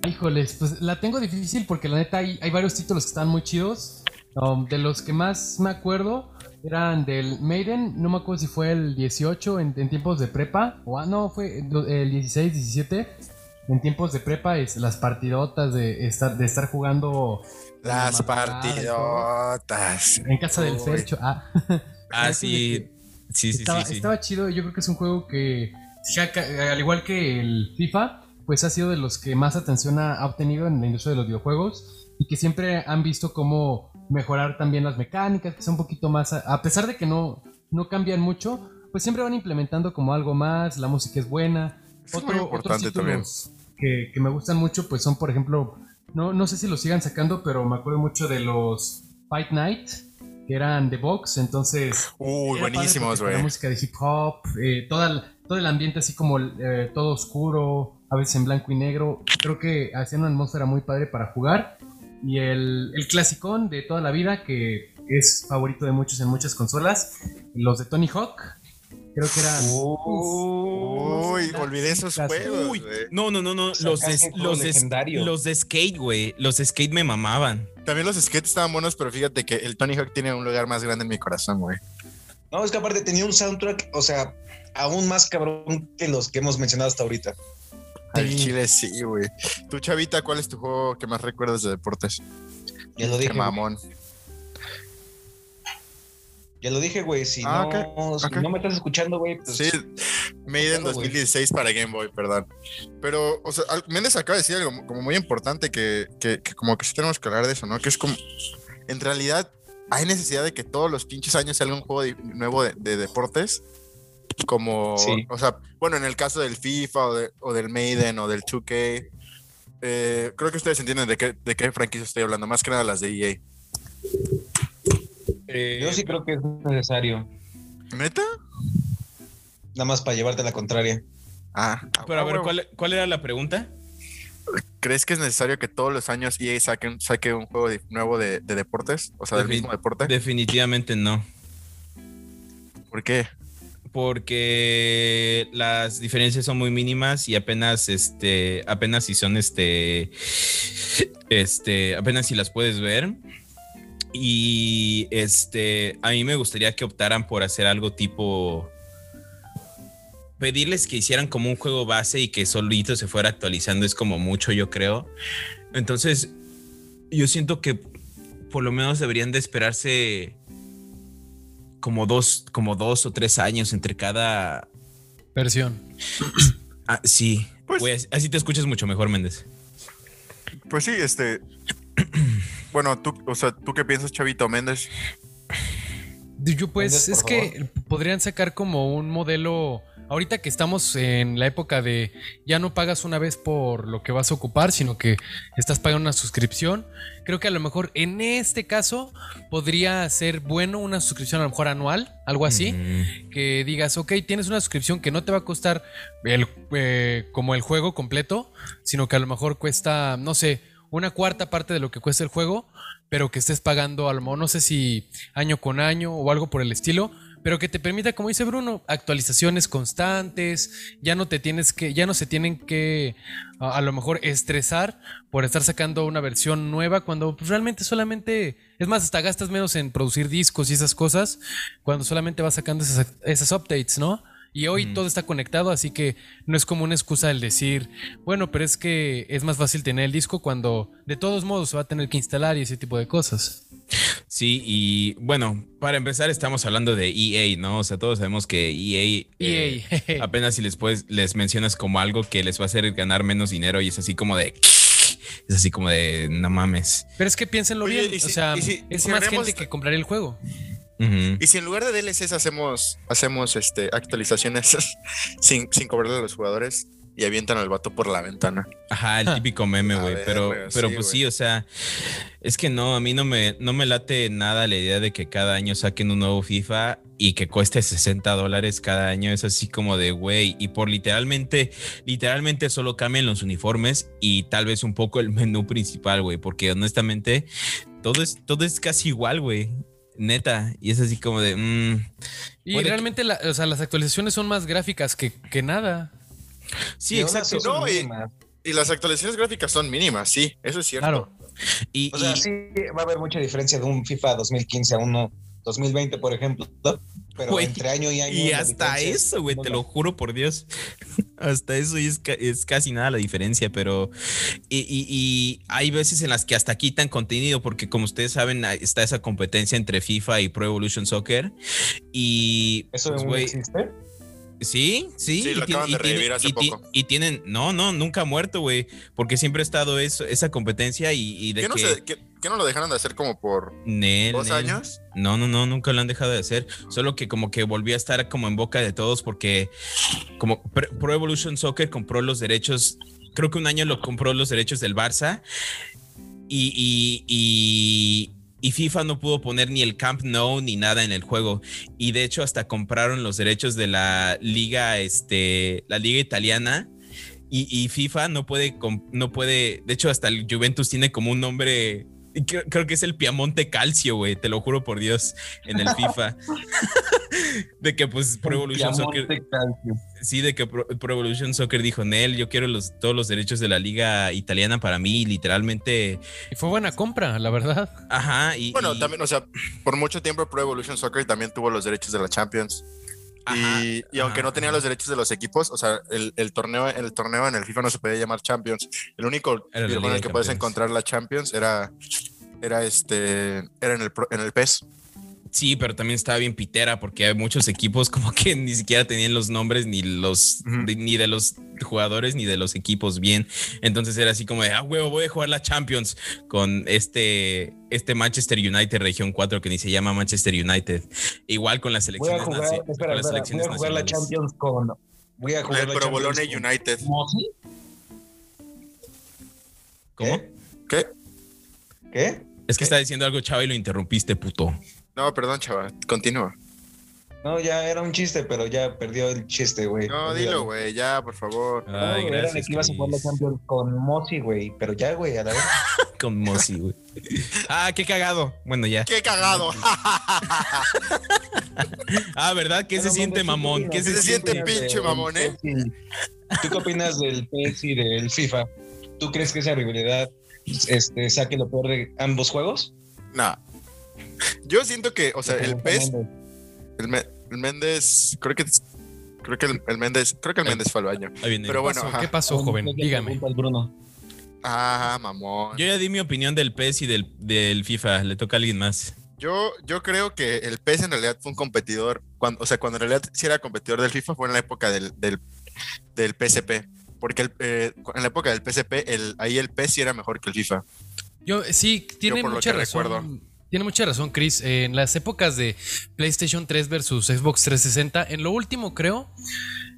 Híjoles, pues la tengo difícil porque la neta hay, hay varios títulos que están muy chidos. Um, de los que más me acuerdo eran del Maiden, no me acuerdo si fue el 18 en, en tiempos de prepa, o ah, no, fue el el 16, 17. En tiempos de prepa es las partidotas de estar, de estar jugando Las partidotas. en casa del. Fercho. Ah, *laughs* Ah, *laughs* sí. que Sí, sí, estaba, sí, sí. estaba chido, yo creo que es un juego que, al igual que el FIFA, pues ha sido de los que más atención ha, ha obtenido en la industria de los videojuegos y que siempre han visto cómo mejorar también las mecánicas, que sea un poquito más, a, pesar de que no, no cambian mucho, pues siempre van implementando como algo más, la música es buena. Es muy importante también. Que, que me gustan mucho, pues son, por ejemplo, no, no sé si los sigan sacando, pero me acuerdo mucho de los Fight Night, que eran de box, entonces... Uy, buenísimos, con La güey. música de hip hop, eh, toda todo el ambiente así como eh, todo oscuro, a veces en blanco y negro. Creo que hacían una atmósfera muy padre para jugar. Y el, el clasicón de toda la vida, que es favorito de muchos en muchas consolas, los de Tony Hawk. Creo que eran... Uy, olvidé esos juegos, Uy, no, no, no, no. Los de, los, de, los de skate, güey. Los de skate me mamaban. También los skates estaban buenos, pero fíjate que el Tony Hawk tiene un lugar más grande en mi corazón, güey. No, es que aparte tenía un soundtrack, o sea, aún más cabrón que los que hemos mencionado hasta ahorita. Al chile sí, güey. Tú, Chavita, ¿cuál es tu juego que más recuerdas de deportes? Ya lo Qué dije. mamón. Ya lo dije, güey. Si, Ah, no, si no me estás escuchando, güey, pues Sí, Maiden pedo, güey. 2016 para Game Boy, perdón. Pero, o sea, Méndez acaba de decir algo como muy importante que, que, que como que sí tenemos que hablar de eso, ¿no? Que es como, en realidad, hay necesidad de que todos los pinches años salga un juego de- nuevo de, de deportes. Como, Sí. o sea, bueno, en el caso del FIFA o, de- o del Maiden o del 2K, eh, creo que ustedes entienden de qué, de qué franquicia estoy hablando, más que nada las de EA. yo sí creo que es necesario. ¿Neta? Nada más para llevarte la contraria. Ah, Pero a ver. ¿cuál, cuál era la pregunta? ¿Crees que es necesario que todos los años EA saque un, saque un juego de- nuevo de, de deportes? O sea, del mismo deporte. Definitivamente no. ¿Por qué? Porque las diferencias son muy mínimas y apenas, este, apenas si son, este, este, apenas si las puedes ver. Y, este, a mí me gustaría que optaran por hacer algo tipo, pedirles que hicieran como un juego base y que solito se fuera actualizando es como mucho, yo creo. Entonces, yo siento que por lo menos deberían de esperarse como dos, como dos o tres años entre cada. Versión. Ah, sí. Pues- así- te escuchas mucho mejor, Méndez. Pues sí, este. *clears throat* bueno, tú, o sea, ¿tú qué piensas, Chavito Méndez? Yo pues Méndez, es que podrían sacar como un modelo, ahorita que estamos en la época de ya no pagas una vez por lo que vas a ocupar, sino que estás pagando una suscripción, creo que a lo mejor en este caso podría ser bueno una suscripción a lo mejor anual, algo así, Mm, que digas, ok, tienes una suscripción que no te va a costar el, eh, como el juego completo, sino que a lo mejor cuesta, no sé, una cuarta parte de lo que cuesta el juego, pero que estés pagando a lo mejor, no sé si año con año o algo por el estilo, pero que te permita, como dice Bruno, actualizaciones constantes, ya no te tienes que, ya no se tienen que a, lo mejor estresar por estar sacando una versión nueva cuando pues, realmente solamente, es más, hasta gastas menos en producir discos y esas cosas, cuando solamente vas sacando esas updates, ¿no? Y hoy todo está conectado, así que no es como una excusa el decir, bueno, pero es que es más fácil tener el disco cuando de todos modos se va a tener que instalar y ese tipo de cosas. Sí, y bueno, para empezar estamos hablando de EA, ¿no? O sea, todos sabemos que EA, eh, EA. *laughs* apenas si les puedes, les mencionas como algo que les va a hacer ganar menos dinero y es así como de, es así como de, no mames. Pero es que piénsenlo Oye, bien, si- o sea, si- es si más gente que compraría el juego. Y si en lugar de DLCs hacemos, hacemos este, actualizaciones *laughs* sin, sin cobrarle a los jugadores y avientan al vato por la ventana. Ajá, el *laughs* típico meme, güey. Pero, pero sí, pues sí, o sea, es que no, a mí no me, no me late nada la idea de que cada año saquen un nuevo FIFA y que cueste 60 dólares cada año. Es así como de, güey, y por literalmente, literalmente solo cambian los uniformes y tal vez un poco el menú principal, güey, porque honestamente todo es, todo es casi igual, güey. Neta, y es así como de, mm, Y que- realmente la- o sea, las actualizaciones son más gráficas que, que nada. sí, Y exacto. No, y-. Y las actualizaciones gráficas son mínimas, sí, eso es cierto. Claro. Y, O sea, y- sí va a haber mucha diferencia de un FIFA 2015 a uno 2020, por ejemplo. Pero entre año y año. Y hasta eso, güey, te lo juro por Dios. *laughs* Hasta eso y es, ca- es casi nada la diferencia, pero. Y, y- y hay veces en las que hasta quitan contenido, porque como ustedes saben, hay- está esa competencia entre FIFA y Pro Evolution Soccer. Y. ¿Eso pues, güey, existe? Sí, sí. Sí, lo tiene- acaban de revivir hace y poco. Y tienen, no, no, nunca ha muerto, güey, porque siempre ha estado eso, esa competencia y, y de ¿Qué no, que se- qué- qué no lo dejaron de hacer como por Nel, dos Nel. años? No, no, no, nunca lo han dejado de hacer. Solo que como que volvió a estar como en boca de todos porque como Pro Pro Evolution Soccer compró los derechos, creo que un año lo compró los derechos del Barça y, y, y, y FIFA no pudo poner ni el Camp Nou ni nada en el juego. Y de hecho hasta compraron los derechos de la liga, este, la liga italiana. Y, FIFA no puede, no puede, de hecho hasta el Juventus tiene como un nombre, creo, creo que es el Piamonte Calcio, güey, te lo juro por Dios, en el FIFA. *laughs* de que pues Pro Evolution Soccer, Calcio. sí, de que Pro, Pro Evolution Soccer dijo, Nel, yo quiero los, todos los derechos de la liga italiana para mí, literalmente, Y fue buena compra, la verdad. ajá, y... Bueno, y- también, o sea, por mucho tiempo Pro Evolution Soccer también tuvo los derechos de la Champions. Ajá, y, y aunque no tenía los derechos de los equipos, o sea, el, el torneo, el torneo en el FIFA no se podía llamar Champions. El único Era en el que puedes encontrar la Champions era, era este, era en el, pro- en el PES. Sí, pero también estaba bien pitera porque hay muchos equipos *laughs* como que ni siquiera tenían los nombres ni los de- ni de los jugadores ni de los equipos bien. Entonces era así como de, ah, huevo, voy a jugar la Champions con este, este Manchester United Región 4 que ni se llama Manchester United. Igual con las Voy a selecciones, jugar, espera, las espera, voy selecciones a jugar la. Champions con. Voy a jugar El Pro con United. ¿Cómo? ¿Qué? ¿Qué? Es que ¿Qué? está diciendo algo chava y lo interrumpiste, puto. No, perdón, chaval. Continúa. No, ya era un chiste, pero ya perdió el chiste, güey. No, dilo, güey, ya, por favor. No, Ay, era de gracias. que ibas a jugar la. Champions con Mosi, güey. Pero ya, güey, a la vez. *laughs* Con Mosi, güey. *laughs* Ah, qué cagado. Bueno, ya. ¡Qué cagado! *laughs* Ah, ¿verdad? ¿Qué se siente, Mondo, ¿tú mamón? qué se se siente ¿Qué opinas pinche mamón, eh? ¿Tú qué opinas del PES y del FIFA? ¿Tú crees que esa rivalidad este, saque lo peor de ambos juegos? No. Yo siento que, o sea, el Méndez. el, Me- el Méndez, creo que creo que el, el Méndez, creo que el Méndez fue al baño. Ahí viene. Pero bueno, ¿Qué pasó? ajá. ¿Qué pasó, joven? Dígame. Bruno. Ah, mamón. Yo ya di mi opinión del PES y del, del FIFA. Le toca a alguien más. Yo, yo creo que el PES en realidad fue un competidor, cuando, o sea, cuando en realidad sí era competidor del FIFA fue en la época del, del, del PSP. Porque el, eh, en la época del PSP, el, ahí el PES sí era mejor que el FIFA. Yo sí, tiene por lo mucha que razón. recuerdo. Tiene mucha razón, Chris. En las épocas de PlayStation 3 versus Xbox 360, en lo último creo,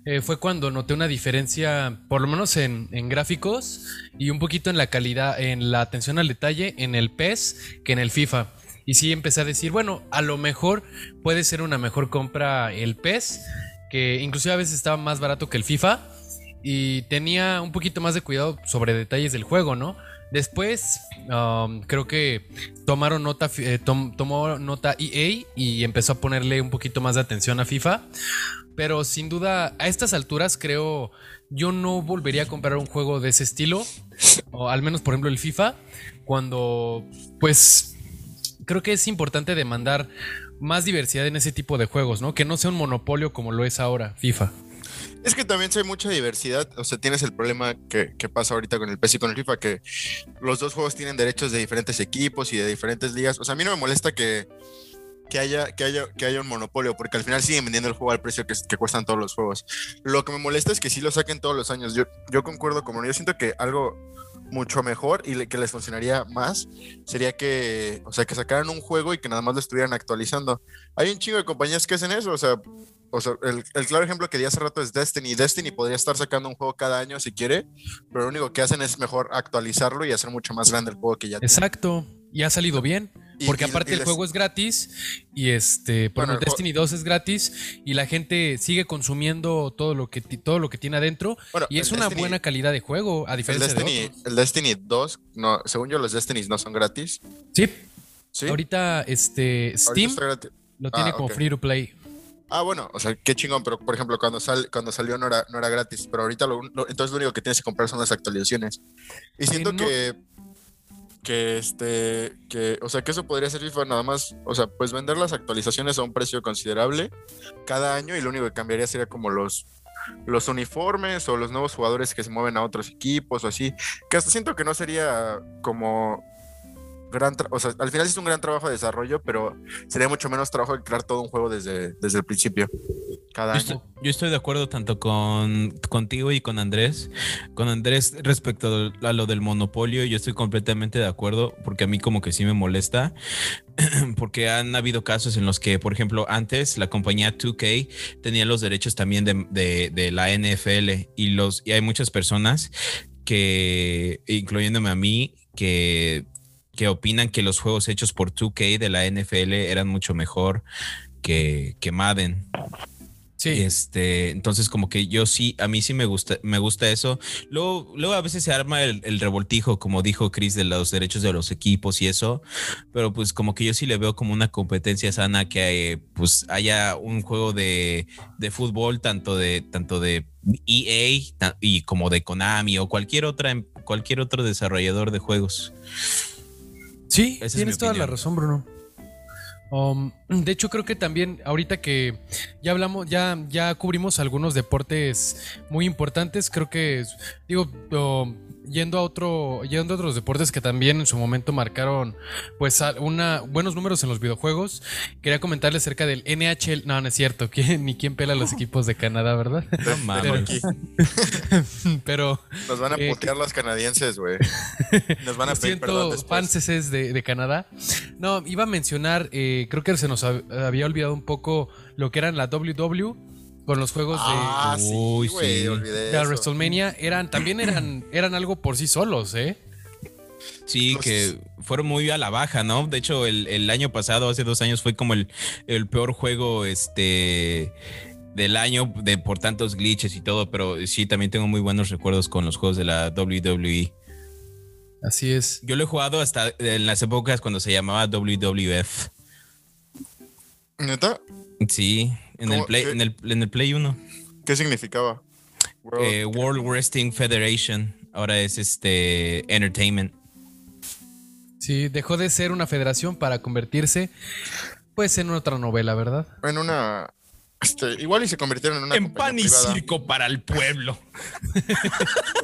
eh, fue cuando noté una diferencia, por lo menos en, en gráficos y un poquito en la calidad, en la atención al detalle, en el PES que en el FIFA. Y sí empecé a decir, bueno, a lo mejor puede ser una mejor compra el PES, que inclusive a veces estaba más barato que el FIFA y tenía un poquito más de cuidado sobre detalles del juego, ¿no? Después, um, creo que tomaron nota, eh, tom- tomó nota EA y empezó a ponerle un poquito más de atención a FIFA. Pero sin duda, a estas alturas creo, yo no volvería a comprar un juego de ese estilo, o al menos por ejemplo el FIFA, cuando pues creo que es importante demandar más diversidad en ese tipo de juegos, ¿no? Que no sea un monopolio como lo es ahora FIFA. Es que también hay mucha diversidad. O sea, tienes el problema que, pasa ahorita con el PES y con el FIFA, que los dos juegos tienen derechos de diferentes equipos y de diferentes ligas. O sea, a mí no me molesta que, que, haya, que, haya, que haya un monopolio, porque al final siguen vendiendo el juego al precio que, cuestan todos los juegos. Lo que me molesta es que sí lo saquen todos los años. Yo, yo concuerdo con yo siento que algo mucho mejor y que les funcionaría más sería que, o sea, que sacaran un juego y que nada más lo estuvieran actualizando. Hay un chingo de compañías que hacen eso, o sea, o sea, el, el claro ejemplo que di hace rato es Destiny. Destiny podría estar sacando un juego cada año si quiere, pero lo único que hacen es mejor actualizarlo y hacer mucho más grande el juego que ya tiene. Exacto. Y ha salido bien. Porque y- aparte y el les- juego es gratis. Y este, por Bueno, el Destiny 2 es gratis. Y la gente sigue consumiendo todo lo que, todo lo que tiene adentro. Bueno, Y es el una Destiny- buena calidad de juego, a El diferencia de Destiny, otros. el Destiny 2, no, según yo, los Destinies no son gratis. Sí. Sí. Ahorita este Steam lo tiene Ah, como free to play. Ah, bueno, o sea, qué chingón, pero por ejemplo, cuando, sal, cuando salió no era, no era gratis, pero ahorita lo, lo- entonces lo único que tienes que comprar son las actualizaciones. Y siento no- que, que este, que, o sea, que eso podría ser FIFA nada más, o sea, pues vender las actualizaciones a un precio considerable cada año y lo único que cambiaría sería como los, los uniformes o los nuevos jugadores que se mueven a otros equipos o así, que hasta siento que no sería como gran, o sea, al final sí es un gran trabajo de desarrollo, pero sería mucho menos trabajo de crear todo un juego desde, desde el principio. cada Yo año. estoy, yo estoy de acuerdo tanto con contigo y con Andrés. Con Andrés respecto a lo del monopolio, yo estoy completamente de acuerdo porque a mí como que sí me molesta. *clears throat* Porque han habido casos en los que, por ejemplo, antes la compañía 2K tenía los derechos también de, de- de la NFL y, los, y hay muchas personas que, incluyéndome a mí, que, que opinan que los juegos hechos por 2K de la NFL eran mucho mejor que, que Madden. Sí. Este, entonces como que yo sí, a mí sí me gusta, me gusta eso. Luego, luego a veces se arma el, el revoltijo, como dijo Chris, de los derechos de los equipos y eso, pero pues como que yo sí le veo como una competencia sana que eh, pues haya un juego de, de fútbol, tanto de, tanto de EA y como de Konami o cualquier otra, cualquier otro desarrollador de juegos. Sí, Esa tienes toda la razón, Bruno. Um, de hecho, creo que también ahorita que ya hablamos, ya, ya cubrimos algunos deportes muy importantes, creo que, digo, um, yendo a otro, yendo a otros deportes que también en su momento marcaron, pues, una, buenos números en los videojuegos. Quería comentarles acerca del NHL. No, no es cierto, *laughs* ¿quién- ni quién pela los *laughs* equipos de Canadá, ¿verdad? No mames. Aquí. *laughs* Pero Nos van a Eh, putear los canadienses, güey. Nos van a pedir perdón después. de, de Canadá. No, iba a mencionar, eh, creo que se nos hab- había olvidado un poco lo que eran la WW con los juegos de- Ah, sí, Uy, güey, sí. olvidé de, eso. WrestleMania. Eran, también eran, eran algo por sí solos, ¿eh? Sí, Los- que fueron muy a la baja, ¿no? De hecho, el, el año pasado, hace dos años, fue como el, el peor juego este del año de por tantos glitches y todo, pero sí, también tengo muy buenos recuerdos con los juegos de la WWE. Así es. Yo lo he jugado hasta en las épocas cuando se llamaba WWF. ¿Neta? Sí, en el. Play, en el, en el Play 1. ¿Qué significaba? World- Eh, World Wrestling Federation. Ahora es este Entertainment. Sí, dejó de ser una federación para convertirse, pues, en otra novela, ¿verdad? en una. Este, igual y se convirtieron en una. En pan y privada. circo para el pueblo.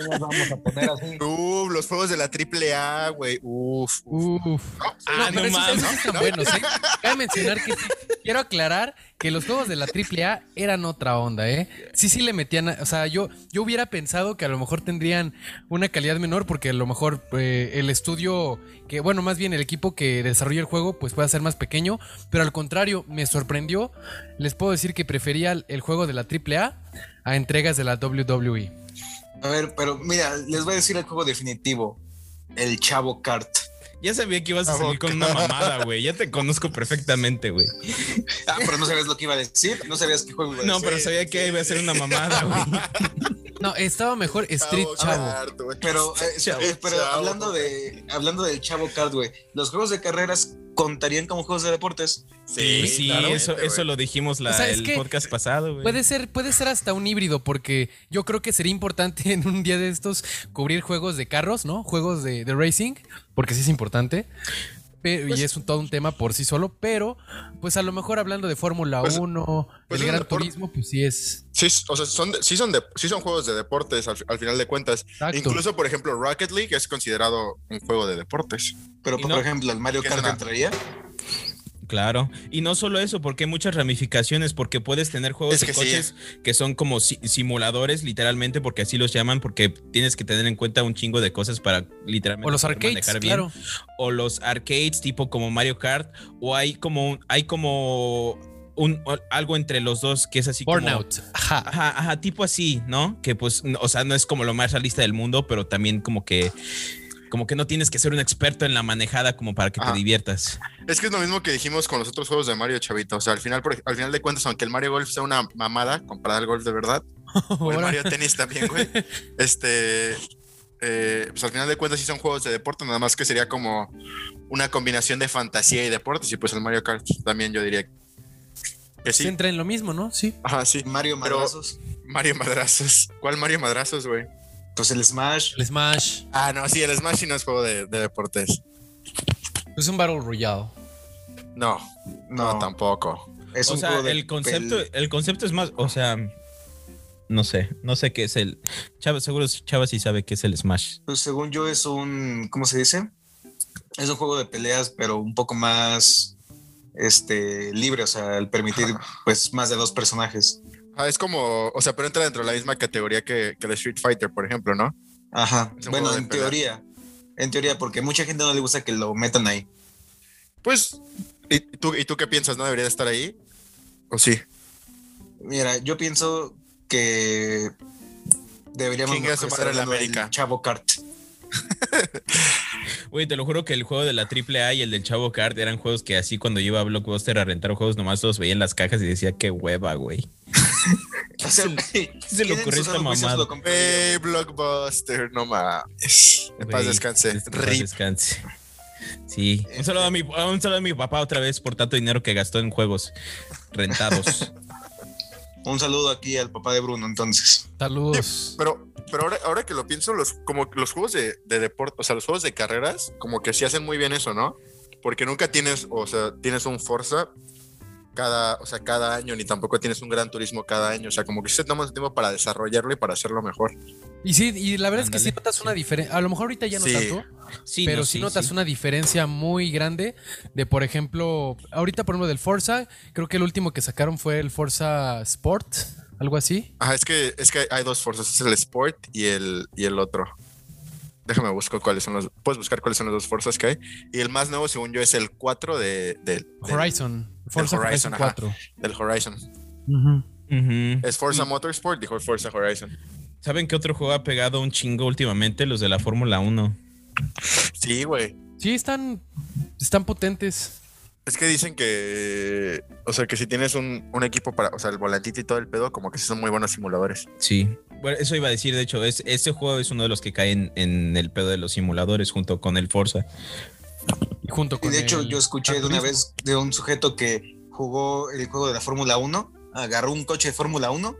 Nos vamos a poner así. Uf, los juegos de la AAA, güey. Uf. uf. Uf. Ah, no mames. esos sí están buenos, ¿eh? *laughs* Cabe mencionar que sí, quiero aclarar que los juegos de la AAA eran otra onda, ¿eh? Sí, sí le metían, a- o sea, yo, yo hubiera pensado que a lo mejor tendrían una calidad menor porque a lo mejor eh, el estudio, que bueno, más bien el equipo que desarrolla el juego, pues puede ser más pequeño, pero al contrario, me sorprendió. Les puedo decir que prefería el- juego de la AAA a entregas de la WWE. A ver, pero mira, les voy a decir el juego definitivo. El Chavo Kart. Ya sabía que ibas a salir con una mamada, güey. Ya te conozco perfectamente, güey. *laughs* Ah, pero no sabías lo que iba a decir. No sabías qué juego iba a No, decir. pero sabía que iba a ser una mamada, güey. *laughs* No, estaba mejor Street Chavo. Pero, eh, Chavo, eh, pero chavo. hablando de hablando del Chavo Kart, güey, los juegos de carreras contarían como juegos de deportes. Sí, eso, lo dijimos la, O sea, es el que podcast pasado. Puede ser, puede ser hasta un híbrido, porque yo creo que sería importante *laughs* en un día de estos cubrir juegos de carros, ¿no? Juegos de, de racing, porque sí es importante. Pero, Pues y es un, todo un tema por sí solo, pero pues a lo mejor hablando de Fórmula Pues- 1, pues del es un Gran deporte. Turismo, pues sí es. Sí, o sea, son de- sí, son de- sí son juegos de deportes al, al final de cuentas. Exacto. Incluso, por ejemplo, Rocket League es considerado un juego de deportes. Pero Y por no- ejemplo, el Mario ¿Qué es Kart una- entraría. Claro. Y no solo eso, porque hay muchas ramificaciones, porque puedes tener juegos Es de sí. coches que son como si- simuladores, literalmente, porque así los llaman, porque tienes que tener en cuenta un chingo de cosas para literalmente O los arcades, manejar bien. claro. O los arcades, tipo como Mario Kart, o hay como un- hay como un algo entre los dos que es así como Burnout. Ajá. Ajá, ajá, tipo así, ¿no? Que pues, no- o sea, no es como lo más realista del mundo, pero también como que, como que no tienes que ser un experto en la manejada como para que Ajá. te diviertas. Es que es lo mismo que dijimos con los otros juegos de Mario, chavito. O sea, al final, por- al final de cuentas, aunque el Mario Golf sea una mamada comparado al golf de verdad, *laughs* o el Mario Tennis también, güey. *laughs* este. eh, pues al final de cuentas sí son juegos de deporte, nada más que sería como una combinación de fantasía y deportes. Y pues el Mario Kart también yo diría que Se sí. entra en lo mismo, ¿no? Sí. Ajá, sí. Mario Pero- Madrazos. Mario Madrazos. ¿Cuál Mario Madrazos, güey? Pues el Smash. El Smash. Ah, no, sí, el Smash sí no es juego de, de deportes. Es un Battle Royale. No, no, No, tampoco. es o un sea, juego de el concepto, pel- el concepto es más, o sea, no sé, no sé qué es el. Chava, seguro Chava sí sabe qué es el Smash. pues, según yo es un, ¿cómo se dice? Es un juego de peleas, pero un poco más este libre, o sea, el permitir pues más de dos personajes. Ah, es como, o sea, pero entra dentro de la misma categoría que, que el Street Fighter, por ejemplo, ¿no? Ajá. Es Bueno, en teoría. En teoría, porque mucha gente no le gusta que lo metan ahí. Pues, ¿y tú, ¿y tú qué piensas? ¿No debería de estar ahí? ¿O sí? Mira, yo pienso que deberíamos su madre la hablando del América. Chavo Kart. *laughs* Güey, te lo juro que el juego de la AAA y el del Chavo Kart eran juegos que así cuando yo iba a Blockbuster a rentar juegos, nomás todos veían las cajas y decía, qué hueva, güey. *laughs* O sea, se le ocurrió esta mamada? Hey, Blockbuster, no mames. En paz descanse. en paz descanse. Sí. Un saludo, a mi, un saludo a mi papá otra vez por tanto dinero que gastó en juegos rentados. *laughs* Un saludo aquí al papá de Bruno, entonces. Saludos. Pero, pero ahora, ahora que lo pienso, los, como que los juegos de, de deporte, o sea, los juegos de carreras, como que sí hacen muy bien eso, ¿no? Porque nunca tienes, o sea, tienes un Forza cada, o sea, cada año, ni tampoco tienes un Gran Turismo cada año. O sea, como que se toma el tiempo para desarrollarlo y para hacerlo mejor. Y sí, y la verdad es que sí notas una diferencia. A lo mejor ahorita ya no Sí. tanto, Sí, pero no, sí, notas una diferencia muy grande de, por ejemplo, ahorita por ejemplo del Forza, creo que el último que sacaron fue el Forza Sport, algo así. Ajá, es que, es que hay dos Forzas, es el Sport y el, y el otro. Déjame buscar cuáles son los. Puedes buscar cuáles son los dos Forzas que hay. Y el más nuevo, según yo, es el 4 de, de- del- Horizon. Forza Horizon, Horizon, ajá. 4. del Horizon. Es Forza Motorsport, dijo Forza Horizon. ¿Saben qué otro juego ha pegado un chingo últimamente? Los de la Fórmula 1. Sí, güey. Sí, están, están potentes. Es que dicen que, o sea, que si tienes un, un equipo para, o sea, el volantito y todo el pedo, como que son muy buenos simuladores. Sí. Bueno, eso iba a decir, de hecho, es, ese juego es uno de los que caen en el pedo de los simuladores junto con el Forza. Y junto Y con de hecho, yo escuché de una vez de un sujeto que jugó el juego de la Fórmula 1, agarró un coche de Fórmula 1,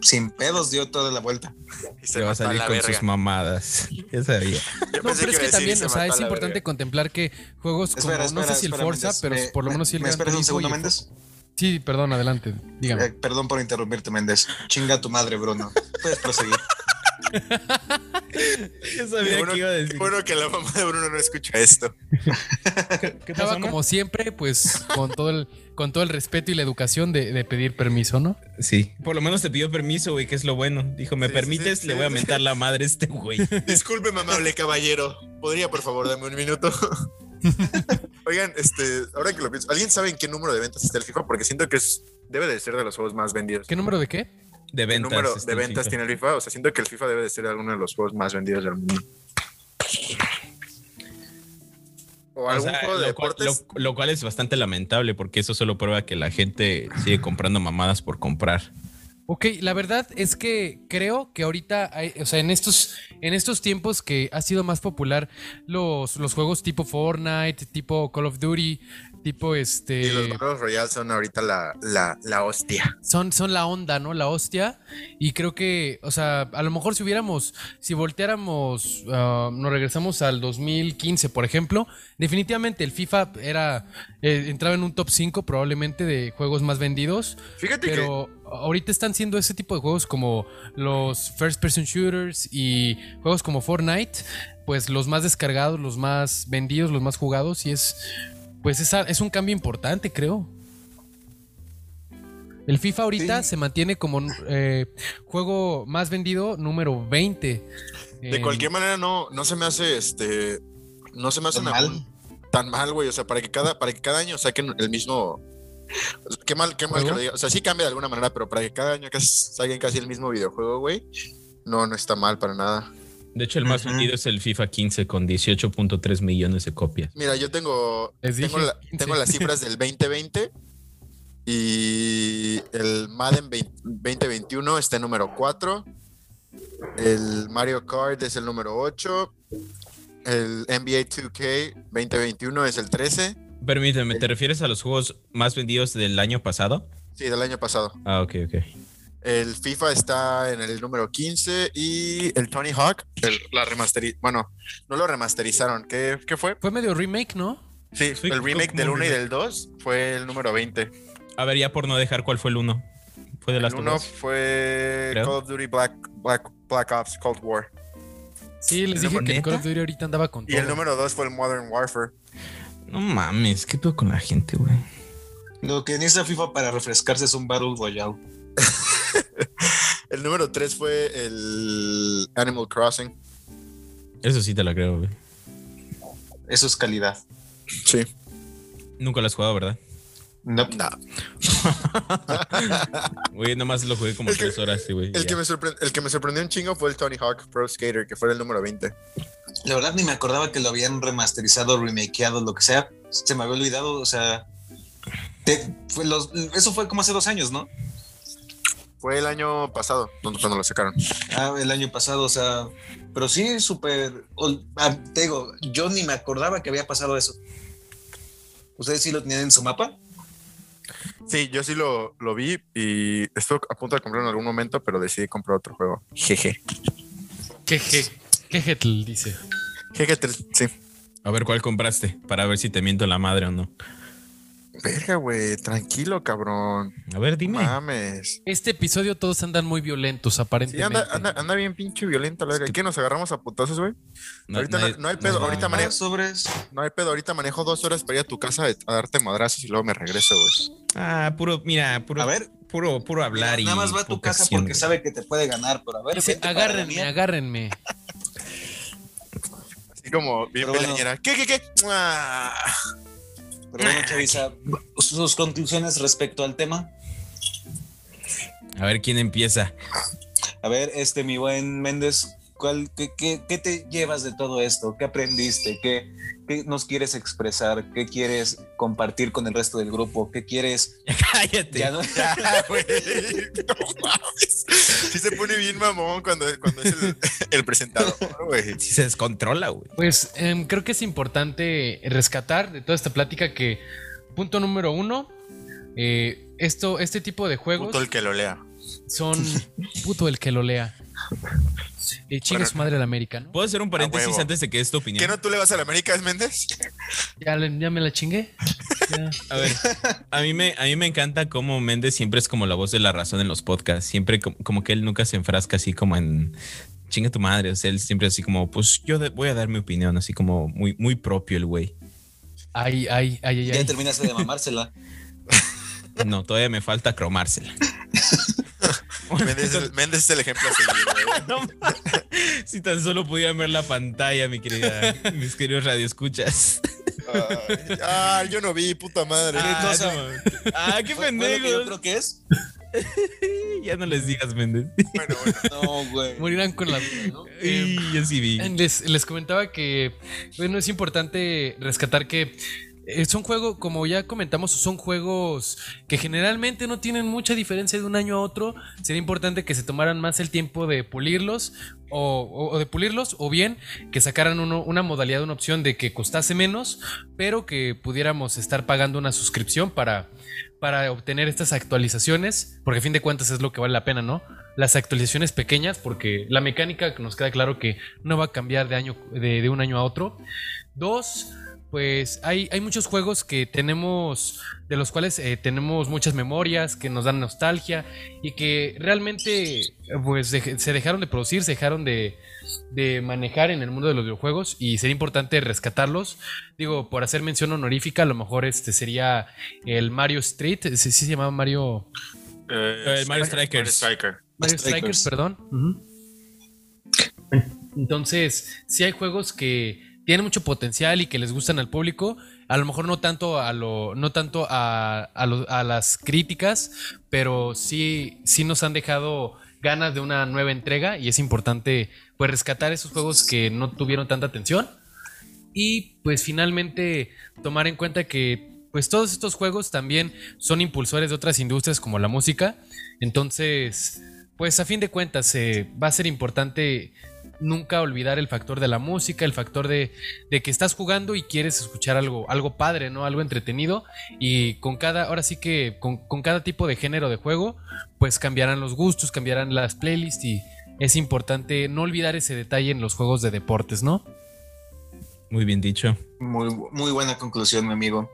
sin pedos dio toda la vuelta. Y Se va a salir con verga. sus mamadas. *laughs* Ya sabía. Yo No, pensé pero es iba a que también, o sea, es importante verga. contemplar que juegos como, Espera, no espera, sé si el espera, Forza, Méndez. pero Me- por lo me- menos sí el ¿Me esperas un segundo, y Méndez? Sí, perdón, adelante. Dígame. Eh, perdón por interrumpirte, Méndez. Chinga tu madre, Bruno. Puedes proseguir. *laughs* *laughs* Qué sabía bueno, que iba a decir. bueno que la mamá de Bruno no escucha esto. ¿Qué pasó, como siempre, pues con todo el, con todo el respeto y la educación de, de pedir permiso, ¿no? Sí. Por lo menos te pidió permiso, güey, que es lo bueno. Dijo, ¿me Sí, permites? sí, Le voy a mentar la madre a este güey. *laughs* Disculpe, amable caballero. ¿Podría, por favor, darme un minuto? *laughs* Oigan, este, ahora que lo pienso, ¿alguien sabe en qué número de ventas está el FIFA? Porque siento que es, debe de ser de los juegos más vendidos. ¿Qué número de qué? De ¿Qué ventas. número está de ventas FIFA. tiene el FIFA? O sea, siento que el FIFA debe de ser alguno de los juegos más vendidos del mundo. O O algún sea, juego de lo, cual, deportes. lo- lo cual es bastante lamentable porque eso solo prueba que la gente sigue comprando mamadas por comprar. Ok, la verdad es que creo que ahorita, hay- o sea, en estos, en estos tiempos que ha sido más popular los, los juegos tipo Fortnite, tipo Call of Duty, tipo este... Y los Battle Royale son ahorita la, la, la hostia. son, son la onda, ¿no? La hostia. Y creo que, o sea, a lo mejor si hubiéramos, si volteáramos, ah, nos regresamos al 2015, por ejemplo, definitivamente el FIFA era, eh, entraba en un top 5 probablemente de juegos más vendidos. Fíjate Pero ahorita están siendo ese tipo de juegos como los first person shooters y juegos como Fortnite, pues los más descargados, los más vendidos, los más jugados y es pues es, es un cambio importante, creo. El FIFA ahorita Sí. se mantiene como eh, juego más vendido número 20. que de cualquier manera no, no se me hace este. No se me hace Tan una- mal. tan mal, güey. O sea, para que cada, para que cada año saquen el mismo. Qué mal, qué mal que lo diga. O sea, sí cambia de alguna manera, pero para que cada año casi, saquen casi el mismo videojuego, güey. No, no está mal para nada. De hecho, el más Ujú. vendido es el FIFA 15 con 18.3 millones de copias. Mira, yo tengo, tengo, la- 15. tengo las cifras del 2020 y el Madden 20 2021 está en número 4. El Mario Kart es el número 8. El NBA 2K 2021 es el 13. Permíteme, ¿te refieres a los juegos más vendidos del año pasado? Sí, del año pasado. Ah, ok, ok. El FIFA está en el número 15 y el Tony Hawk, el- la remasterizaron. Bueno, no lo remasterizaron. ¿Qué, qué fue? Fue medio remake, ¿no? Sí, el remake del un 1 y del 2 fue el número 20. A ver, ya por no dejar, ¿cuál fue el uno? ¿Fue de El las 1 fue Creo. Call of Duty Black, Black, Black Ops Cold War. Sí, les ¿El dije que el ¿Neta? Call of Duty ahorita andaba con Y el número 2 fue el Modern Warfare. No mames, ¿qué pedo con la gente, güey? Lo que necesita FIFA para refrescarse es un Battle Royale. *laughs* el número 3 fue el Animal Crossing. Eso sí te lo creo, güey. Eso es calidad. Sí. Nunca lo has jugado, ¿verdad? No. No. *laughs* Güey, nomás lo jugué como El que- tres horas, sí, güey. El que, me sorpre- el que me sorprendió un chingo fue el Tony Hawk Pro Skater, que fue el número 20. La verdad ni me acordaba que lo habían remasterizado, remakeado, lo que sea. Se me había olvidado, o sea. te- fue los- eso fue como hace dos años, ¿no? Fue el año pasado, cuando cuando lo sacaron. Ah, el año pasado, o sea. Pero sí, súper. ah, te digo, yo ni me acordaba que había pasado eso. ¿Ustedes sí lo tenían en su mapa? Sí, yo sí lo, lo vi y estuve a punto de comprarlo en algún momento, pero decidí comprar otro juego. Jeje. Queje. Quejetl, dice. Jeje, tres- sí. A ver, ¿cuál compraste? Para ver si te miento la madre o no. Verga, güey, tranquilo, cabrón. A ver, dime. Mames. Este episodio todos andan muy violentos, Sí, aparentemente. anda, anda, anda bien pinche violento la verga. ¿Qué nos agarramos a putazos, güey? No, ahorita no, no hay pedo, ahorita Ah, manejo, sobres. no hay pedo, ahorita manejo dos horas para ir a tu casa a darte madrazos y luego me regreso, güey. Ah, puro, mira, puro, A ver. puro, puro hablar y. Nada más va a tu casa porque güey. sabe que te puede ganar, pero a ver. Dice, agárrenme, agárrenme. Así como bien bueno. peleñera. ¿Qué, qué, qué? Ah. Pero bueno, Chavisa, sus conclusiones respecto al tema. A ver quién empieza. A ver, este, mi buen Méndez, ¿cuál, qué, qué- qué te llevas de todo esto? ¿Qué aprendiste? ¿Qué, qué nos quieres expresar? ¿Qué quieres compartir con el resto del grupo? ¿Qué quieres? *laughs* Cállate. Ya no- *laughs* Ya, güey. No mames. Sí se pone bien mamón cuando, cuando es el, *laughs* el presentador, güey. Si se descontrola, güey. Pues em, creo que es importante rescatar de toda esta plática que, punto número uno, eh, esto, este tipo de juegos Puto el que lo lea. son puto el que lo lea. Y chinga Bueno. su madre la América, ¿no? ¿Puedo hacer un paréntesis antes de que es tu ¿Qué no tú le vas a la América, es Méndez? Ya, le- ya me la chingué. Ya. A ver, a mí, me, a mí me encanta cómo Méndez siempre es como la voz de la razón en los podcasts. Siempre como, como que él nunca se enfrasca así como en chinga tu madre. O sea, él siempre así como, pues yo de- voy a dar mi opinión, así como muy, muy propio el güey. Ay, ay, ay, ay, Ya ay. terminaste de mamársela. *laughs* No, todavía me falta cromársela. *laughs* Méndez, es- Méndez es el ejemplo a seguir, güey. *laughs* No, si tan solo pudieran ver la pantalla, mi querida, mis queridos radioescuchas. Ay, ah, yo no vi, puta madre. Ah, cosa? no. Ah, qué pendejos. Yo creo que es. *laughs* Ya no les digas, Méndez. Bueno, bueno. No, güey. Morirán con la duda, ¿no? Y yo sí vi. Les, les comentaba que, bueno, es importante rescatar que son juegos, como ya comentamos, son juegos que generalmente no tienen mucha diferencia de un año a otro. Sería importante que se tomaran más el tiempo de pulirlos o, de pulirlos, o bien que sacaran una modalidad, una opción de que costase menos, pero que pudiéramos estar pagando una suscripción para, para obtener estas actualizaciones, porque a fin de cuentas es lo que vale la pena, ¿no? Las actualizaciones pequeñas, porque la mecánica nos queda claro que no va a cambiar de, año, de, de un año a otro. Dos, pues hay, hay muchos juegos que tenemos, de los cuales eh, tenemos muchas memorias, que nos dan nostalgia y que realmente pues se dejaron de producir, se dejaron de, de manejar en el mundo de los videojuegos y sería importante rescatarlos. Digo, por hacer mención honorífica, a lo mejor este sería el Mario Street, sí, sí se llamaba Mario, Eh, El Mario Strikers. Mario Striker. Mario Strikers. Strikers, perdón. Entonces, si hay juegos que tienen mucho potencial y que les gustan al público, a lo mejor no tanto a lo, no tanto a, a las críticas, pero sí, sí nos han dejado ganas de una nueva entrega y es importante pues rescatar esos juegos que no tuvieron tanta atención y pues finalmente tomar en cuenta que pues todos estos juegos también son impulsores de otras industrias como la música. Entonces, pues a fin de cuentas eh, va a ser importante nunca olvidar el factor de la música, el factor de, de que estás jugando y quieres escuchar algo, algo padre, ¿no? Algo entretenido. Y con cada, ahora sí que con, con cada tipo de género de juego, pues cambiarán los gustos, cambiarán las playlists y es importante no olvidar ese detalle en los juegos de deportes, ¿no? Muy bien dicho. Muy, muy buena conclusión, mi amigo.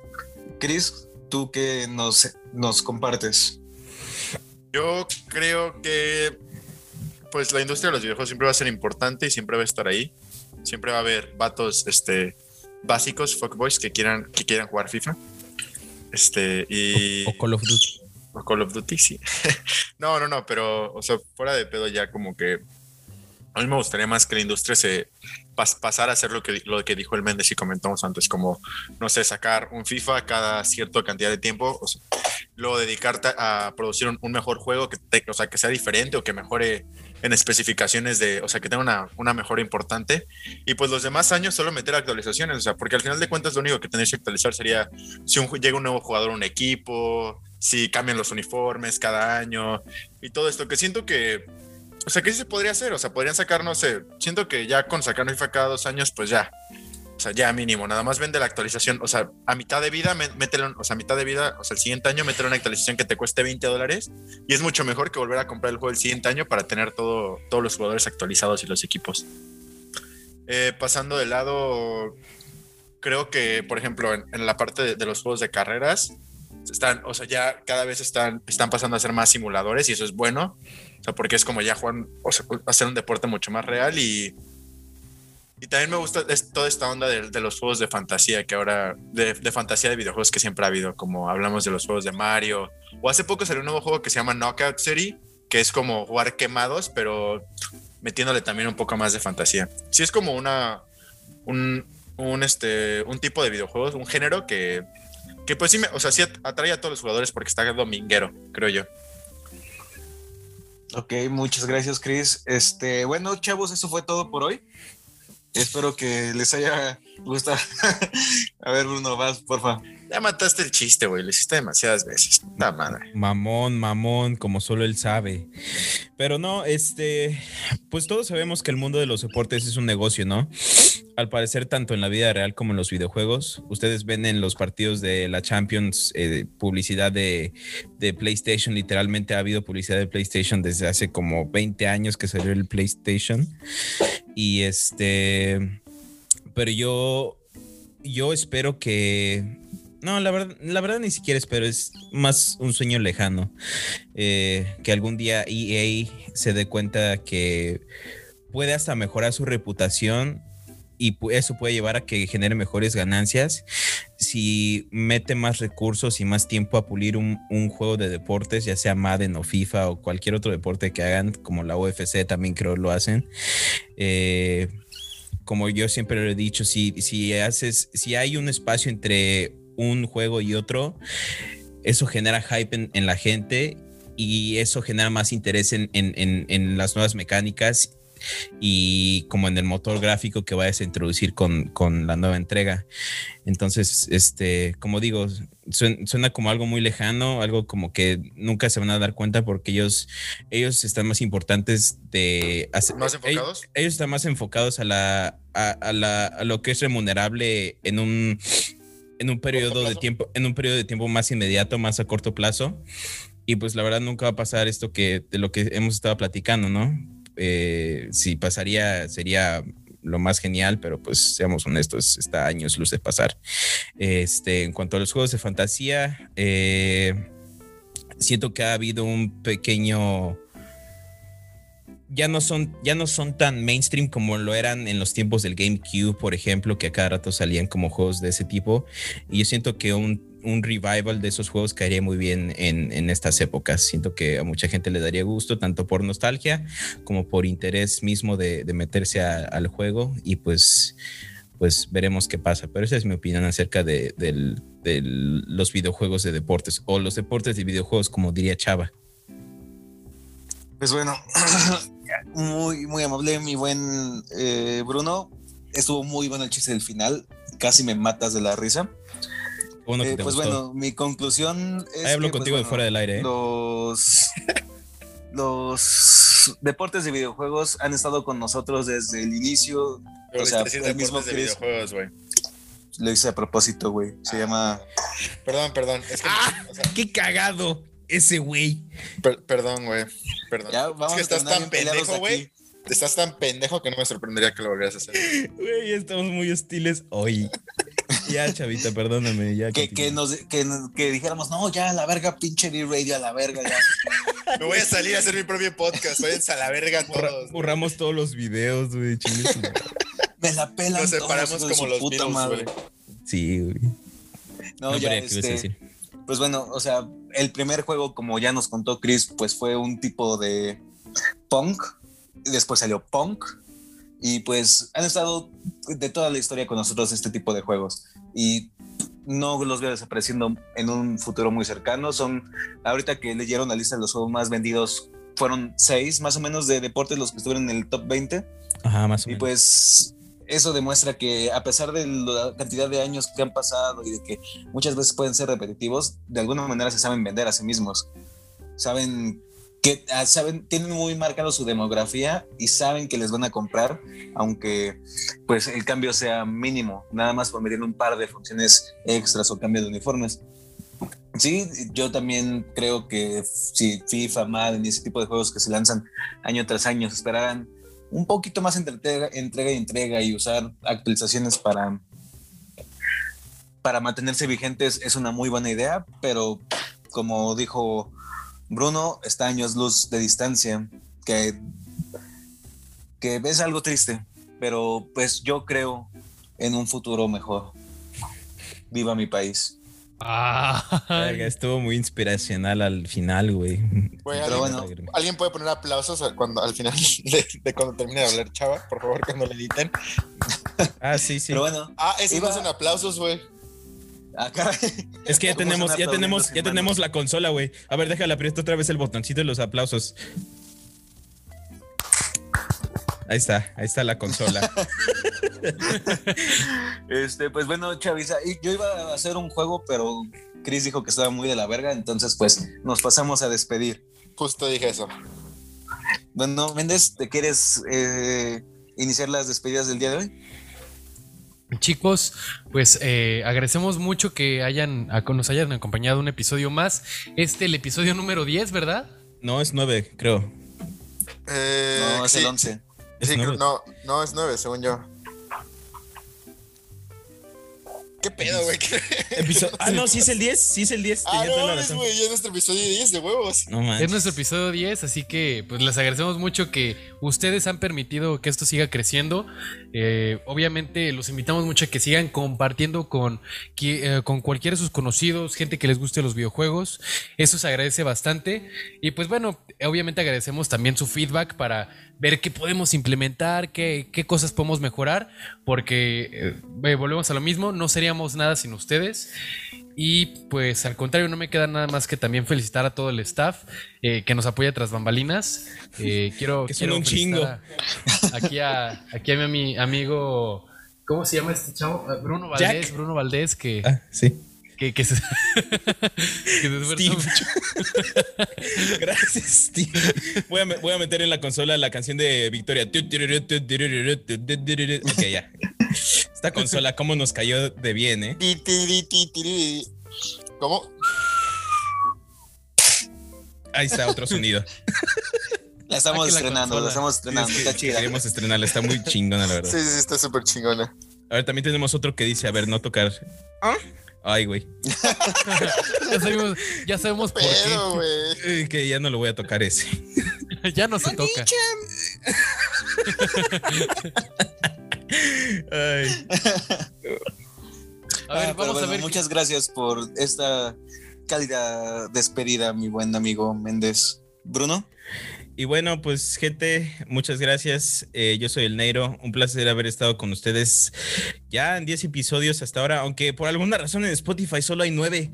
Chris, ¿tú qué nos, nos compartes? Yo creo que pues la industria de los videojuegos siempre va a ser importante y siempre va a estar ahí. Siempre va a haber vatos este, básicos, fuckboys, que quieran, que quieran jugar FIFA. Este, y. O Call of Duty. por Call of Duty, sí. *laughs* no, no, no, pero, o sea, fuera de pedo ya como que a mí me gustaría más que la industria se pasara a hacer lo que, lo que dijo el Méndez y comentamos antes, como, no sé, sacar un FIFA cada cierta cantidad de tiempo, o sea, luego dedicarte a producir un, mejor juego, que o sea, que sea diferente o que mejore en especificaciones de, o sea, que tenga una, mejora importante. Y pues los demás años solo meter actualizaciones, o sea, porque al final de cuentas lo único que tenéis que actualizar sería si llega un nuevo jugador a un equipo, si cambian los uniformes cada año y todo esto, que siento que o sea, ¿qué se podría hacer? O sea, podrían sacar, no sé, siento que ya con sacar FIFA cada dos años, pues ya. O sea, ya mínimo, nada más vende la actualización. O sea, a mitad de vida, métele, o sea, a mitad de vida, o sea, el siguiente año métele una actualización que te cueste 20 dólares y es mucho mejor que volver a comprar el juego el siguiente año para tener todo, todos los jugadores actualizados y los equipos. Eh, pasando de lado, creo que, por ejemplo, en, la parte de, los juegos de carreras, están, o sea, ya cada vez están, están pasando a ser más simuladores y eso es bueno. O sea, porque es como ya jugar, o sea, hacer un deporte mucho más real y, y también me gusta toda esta onda de, los juegos de fantasía que ahora, de, fantasía de videojuegos que siempre ha habido, como hablamos de los juegos de Mario, o hace poco salió un nuevo juego que se llama Knockout City, que es como jugar quemados, pero metiéndole también un poco más de fantasía. Sí es como una, un, este, un tipo de videojuegos, un género que, que pues sí, me, o sea, sí atrae a todos los jugadores porque está dominguero, creo yo. Ok, muchas gracias, Chris. Este, bueno, chavos, eso fue todo por hoy. Espero que les haya gustado. *laughs* A ver, Bruno, vas, porfa. Ya mataste el chiste, güey. Lo hiciste demasiadas veces. La madre. Mamón, mamón, como solo él sabe. Pero no, este, pues todos sabemos que el mundo de los deportes es un negocio, ¿no? Al parecer, tanto en la vida real como en los videojuegos. Ustedes ven en los partidos de la Champions eh, publicidad de, de PlayStation. Literalmente ha habido publicidad de PlayStation desde hace como 20 años que salió el PlayStation. Y este, pero yo, yo espero que no, la verdad, la verdad ni siquiera espero, es más un sueño lejano. Eh, que algún día EA se dé cuenta que puede hasta mejorar su reputación y eso puede llevar a que genere mejores ganancias si mete más recursos y más tiempo a pulir un, juego de deportes, ya sea Madden o FIFA o cualquier otro deporte que hagan, como la UFC también creo lo hacen. Eh, como yo siempre lo he dicho, si, si haces, si hay un espacio entre un juego y otro, eso genera hype en, la gente y eso genera más interés en, en, las nuevas mecánicas y como en el motor gráfico que vayas a introducir con, con la nueva entrega. Entonces, este, como digo, suena, como algo muy lejano, algo como que nunca se van a dar cuenta porque ellos, ellos están más importantes de... ¿Más enfocados? Ellos, están más enfocados a, la, a, la, a lo que es remunerable en un en un periodo de tiempo, en un periodo de tiempo más inmediato, más a corto plazo. Y pues la verdad nunca va a pasar esto que de lo que hemos estado platicando, ¿no? Eh, si pasaría, sería lo más genial, pero pues seamos honestos, está años luz de pasar. Este, en cuanto a los juegos de fantasía, eh, siento que ha habido un pequeño ya no son, ya no son tan mainstream como lo eran en los tiempos del GameCube, por ejemplo, que a cada rato salían como juegos de ese tipo. Y yo siento que un, revival de esos juegos caería muy bien en, estas épocas. Siento que a mucha gente le daría gusto, tanto por nostalgia como por interés mismo de, meterse al juego. Y pues, pues veremos qué pasa. Pero esa es mi opinión acerca de, de los videojuegos de deportes o los deportes de videojuegos, como diría Chava. Pues bueno, *clears throat* muy, muy amable, mi buen eh, Bruno. Estuvo muy bueno el chiste del final. Casi me matas de la risa. Eh, pues bueno, mi conclusión es. Ahí hablo contigo de fuera del aire. ¿eh? Los, *laughs* los deportes de videojuegos han estado con nosotros desde el inicio. o sea, el mismo de videojuegos, güey. Lo hice a propósito, güey. Se ah. llama. Perdón, perdón. Es que, ¡Ah! ¡Qué cagado! Ese güey. perdón, güey. Perdón. es que estás tan pendejo, güey. Estás tan pendejo que no me sorprendería que lo volvieras a hacer. Güey, estamos muy hostiles hoy. ya, chavita, perdóname. Ya que, que, nos, que, que, dijéramos, no, ya, a la verga, pinche D-Radio, a la verga, ya. me voy a salir a hacer mi propio podcast. Váyanse a la verga todos. Borramos todos los videos, güey. me la pelan Nos separamos como los puta madre. Sí, güey. No, ya, este, pues bueno, o sea, el primer juego, como ya nos contó Chris, pues fue un tipo de punk. Después salió punk. Y pues han estado de toda la historia con nosotros este tipo de juegos. Y no los veo desapareciendo en un futuro muy cercano. Son, ahorita que leyeron la lista de los juegos más vendidos, fueron seis más o menos de deportes los que estuvieron en el top 20. Ajá, más o Y menos. pues eso demuestra que a pesar de la cantidad de años que han pasado y de que muchas veces pueden ser repetitivos, de alguna manera se saben vender a sí mismos. Saben que ah, saben, tienen muy marcado su demografía y saben que les van a comprar, aunque pues el cambio sea mínimo, nada más por medir un par de funciones extras o cambio de uniformes. Sí, yo también creo que si FIFA, Madden y ese tipo de juegos que se lanzan año tras año esperaran un poquito más entre entrega, entrega y entrega y usar actualizaciones para, para mantenerse vigentes es una muy buena idea, pero como dijo Bruno, está años luz de distancia, que, que es algo triste, pero pues yo creo en un futuro mejor. Viva mi país. Verga, Ay, estuvo muy inspiracional al final, güey. Güey, Pero ¿alguien, bueno. ¿alguien puede poner aplausos al- cuando, al final *laughs* de, de cuando termine de hablar Chava? Por favor, cuando le editen. *laughs* Ah, sí, sí. Pero bueno, Ah, esos Iba- no son aplausos, güey. acá Es que ya *laughs* ¿Cómo tenemos, ya tenemos, ya tenemos la consola, güey. A ver, déjala aprieto otra vez el botoncito de los aplausos. Ahí está, ahí está la consola. *laughs* Este, pues bueno, Chavisa, yo iba a hacer un juego, pero Chris dijo que estaba muy de la verga, entonces pues nos pasamos a despedir. Justo dije eso. Bueno, Méndez, ¿te quieres eh, iniciar las despedidas del día de hoy? Chicos, pues eh, agradecemos mucho que hayan, a- nos hayan acompañado un episodio más. Este, el episodio número 10, ¿verdad? No, es nueve, creo. Eh, No, es sí, el 11. Es sí, creo- nueve. no, no, es nueve, según yo. ¿Qué pedo, güey? ¿Qué- Episo- *laughs* ah, no, sí es el 10, sí es el 10. Ah, no, la es, razón. güey, ya es nuestro episodio 10 de huevos. No manches. Es nuestro episodio 10, así que pues les agradecemos mucho que ustedes han permitido que esto siga creciendo. Eh, obviamente los invitamos mucho a que sigan compartiendo con, eh, con cualquiera de sus conocidos, gente que les guste los videojuegos. Eso se agradece bastante. Y pues bueno, obviamente agradecemos también su feedback para ver qué podemos implementar, qué, qué cosas podemos mejorar, porque eh, volvemos a lo mismo, no seríamos nada sin ustedes. Y pues al contrario, no me queda nada más que también felicitar a todo el staff eh, que nos apoya tras bambalinas. Eh, *laughs* quiero, Que quiero un felicitar a- aquí, a, aquí a mi amigo, ¿cómo se llama este chavo? Eh, Bruno Valdés, Jack. Bruno Valdés, que, Ah, sí. Que, que se, *laughs* que se esfuerza Steve. mucho. *laughs* Gracias, Steve. Voy a, me- voy a meter en la consola la canción de Victoria. Ok, ya. Esta consola, cómo nos cayó de bien, ¿eh? ¿Cómo? Ahí está otro sonido. La estamos estrenando, la estamos estrenando, Es que está chida. Queremos estrenarla, está muy chingona, la *laughs* verdad. Sí, sí, sí, está súper chingona. A ver, también tenemos otro que dice, a ver, no tocar. ¿Ah? Ay, güey. *laughs* Ya sabemos, ya sabemos por Pero. Eh, Que ya no lo voy a tocar ese. qué. *laughs* Ya no se toca. Ay. A ver, Ah, vamos a ver. Muchas gracias por esta cálida despedida, mi buen amigo Méndez. Bruno, Y bueno, pues gente, muchas gracias. Eh, yo soy el Neiro. Un placer haber estado con ustedes ya en 10 episodios hasta ahora, aunque por alguna razón en Spotify solo hay 9.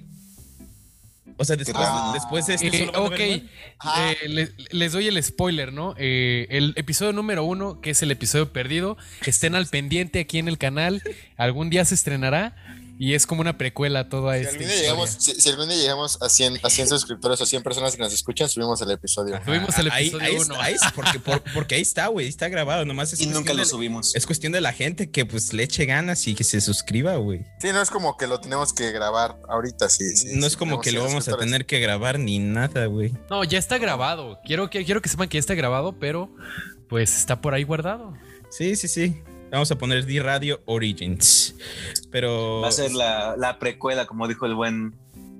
O sea, después, raro. después de este Eh, solo ok. Ah. Eh, les, les doy el spoiler, ¿no? Eh, el episodio número uno, que es el episodio perdido, estén al pendiente aquí en el canal. Algún día se estrenará y es como una precuela a toda Si esta algún, día historia. llegamos, si, si algún día llegamos a 100, a 100 suscriptores o 100 personas que nos escuchan, subimos el episodio. Ajá, Tuvimos el ahí- episodio ahí, uno. ahí es porque, por- porque ahí está, güey, ahí está grabado. Nomás es y nunca cuestión lo de- subimos. Es cuestión de la gente que pues le eche ganas y que se suscriba, güey. Sí, no es como que lo tenemos que grabar ahorita, sí. sí, no sí, es como que 100 lo vamos a tener que grabar ni nada, güey. No, ya está grabado. Quiero que, quiero que sepan que ya está grabado, pero pues está por ahí guardado. Sí, sí, sí. Vamos a poner D-Radio Origins. Pero. Va a ser la, la precuela, como dijo el buen,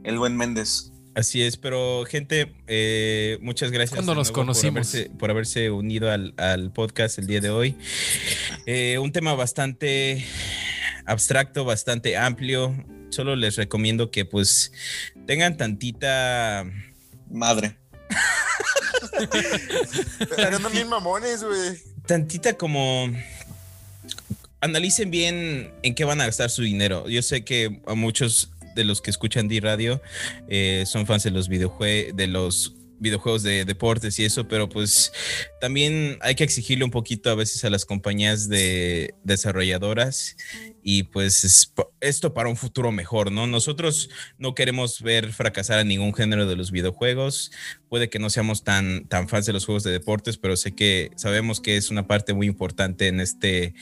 el buen Méndez. Así es, pero gente, eh, muchas gracias. ¿Cuándo de nos por conocimos? haberse- Por haberse, unido al, al podcast el día de hoy. Eh, un tema bastante abstracto, bastante amplio. solo les recomiendo que pues tengan tantita Madre. *laughs* Pero no bien mamones, güey. tantita como analicen bien en qué van a gastar su dinero. Yo sé que a muchos de los que escuchan D Radio eh, son fans de los videojuegos, de los videojuegos de deportes y eso, pero pues también hay que exigirle un poquito a veces a las compañías de desarrolladoras y pues esto para un futuro mejor, ¿no? Nosotros no queremos ver fracasar a ningún género de los videojuegos, puede que no seamos tan, tan fans de los juegos de deportes, pero sé que sabemos que es una parte muy importante en este,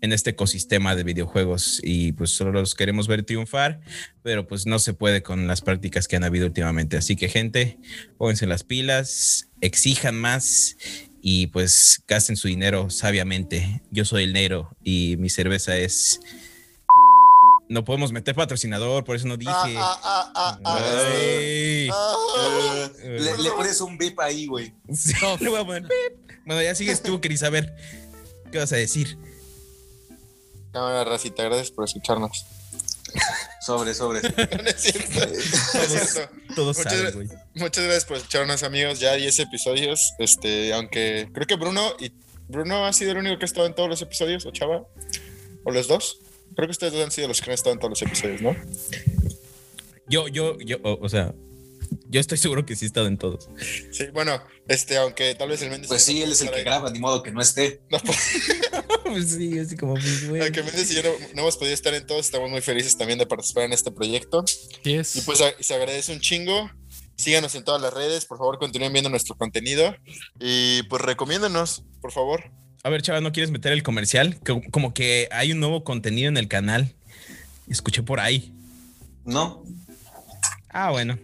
en este ecosistema de videojuegos y pues solo los queremos ver triunfar, pero pues no se puede con las prácticas que han habido últimamente. Así que gente, pónganse las pilas, exijan más y pues gasten su dinero sabiamente. Yo soy el negro y mi cerveza es... No podemos meter patrocinador, por eso no dije. Ah, ah, ah, ah, ah, ah. Eh, le, le pones un beep ahí, güey. Sí, le voy a poner. Bueno, ya sigues tú, Cris. A ver, ¿qué vas a decir? Cámara, racita, gracias por escucharnos. Sobre, sobre. *laughs* No es cierto. No es cierto. Todo Muchas sabe, gra- güey. Muchas gracias por escucharnos, amigos. Ya 10 episodios. Este, aunque creo que Bruno y Bruno ha sido el único que ha estado en todos los episodios, o Chava, o los dos. Creo que ustedes han sido los que han estado en todos los episodios, ¿no? Yo, yo, yo, o, o sea, yo estoy seguro que sí he estado en todos. Sí, bueno, este, aunque tal vez el Méndez. Pues sí, él es el que graba, ni modo que no esté. No, pues, *laughs* pues sí, así como, pues, güey. aunque Méndez y yo no, no hemos podido estar en todos, estamos muy felices también de participar en este proyecto. Así es. Y pues a- se agradece un chingo. Síganos en todas las redes, por favor, continúen viendo nuestro contenido. Y pues recomiéndenos, por favor. A ver, chava, ¿no quieres meter el comercial? Co- Como que hay un nuevo contenido en el canal. Escuché por ahí. No, Ah, bueno.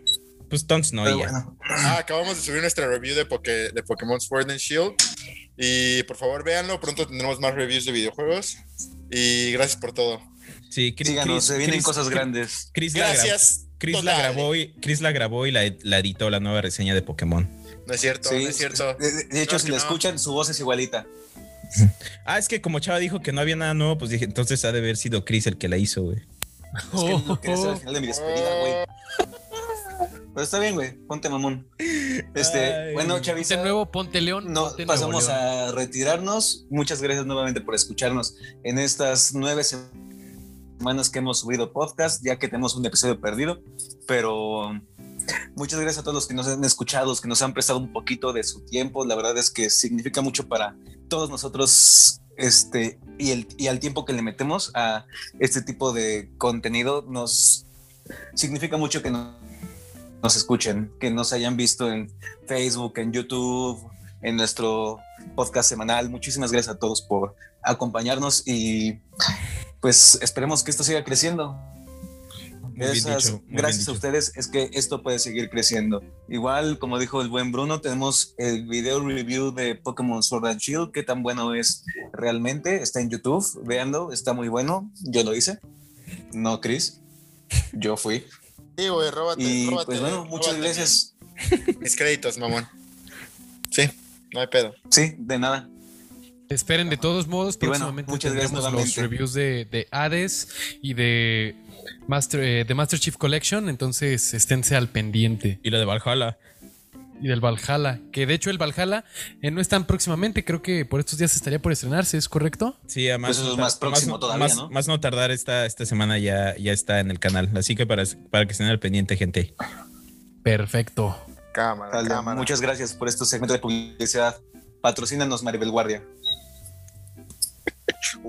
Pues entonces no, ya. bueno. Ah, acabamos de subir nuestra review de, Poké- de Pokémon Sword and Shield. Y por favor, véanlo. Pronto tendremos más reviews de videojuegos. Y gracias por todo. Sí, Cris, Síganos, se vienen cosas grandes. Chris la, Gracias. Chris la grabó y, Chris la grabó y la, la editó la nueva reseña de Pokémon. No es cierto, Sí, no es cierto. De, hecho, si la no. escuchan, su voz es igualita. Ah, es que como Chava dijo que no había nada nuevo, pues dije, entonces ha de haber sido Chris el que la hizo, güey. Es que no quería hacer al final de mi despedida, güey. Pero está bien, güey. Ponte mamón. Este, Ay. bueno, De Chavisa. nuevo, ponte León. No, ponte Nuevo pasamos León. a retirarnos. Muchas gracias nuevamente por escucharnos en estas nueve semanas que hemos subido podcast, ya que tenemos un episodio perdido. Pero muchas gracias a todos los que nos han escuchado, que nos han prestado un poquito de su tiempo. La verdad es que significa mucho para todos nosotros. Este, y, el, y al tiempo que le metemos a este tipo de contenido, nos significa mucho que nos, nos escuchen, que nos hayan visto en Facebook, en YouTube, en nuestro podcast semanal. Muchísimas gracias a todos por acompañarnos y pues esperemos que esto siga creciendo. Gracias, dicho, a ustedes es que esto puede seguir creciendo. Igual, como dijo el buen Bruno, tenemos el video review de Pokémon Sword and Shield, qué tan bueno es realmente. Está en YouTube, véanlo, está muy bueno. Yo lo hice. No, Chris. Yo fui. Sí, güey, róbate, Y róbate, pues bueno, muchas róbate gracias. Mis créditos, mamón. Sí, no hay pedo. Sí, de nada. Esperen de todos modos, Y bueno, próximamente muchas gracias tendremos los reviews de, de Hades y de Master, eh, de Master Chief Collection, entonces esténse al pendiente. Y la de Valhalla. Y del Valhalla, que de hecho el Valhalla eh, no es tan próximamente, creo que por estos días estaría por estrenarse, ¿es correcto? Sí, además. Pues eso es no más próximo todavía, más- ¿no? Más no tardar esta, esta semana ya, ya está en el canal. Así que para, para que estén al pendiente, gente. Perfecto. Cámara, Dale, cámara. Muchas gracias por estos segmentos de publicidad. Patrocínanos, Maribel Guardia.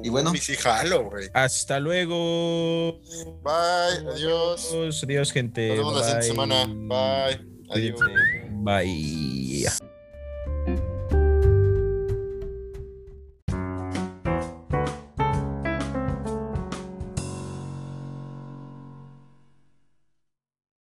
Y bueno. Uy, sí, jalo, güey. Hasta luego. Bye, adiós. Adiós, gente. Nos vemos la siguiente Bye. semana. Bye. Adiós. Bye.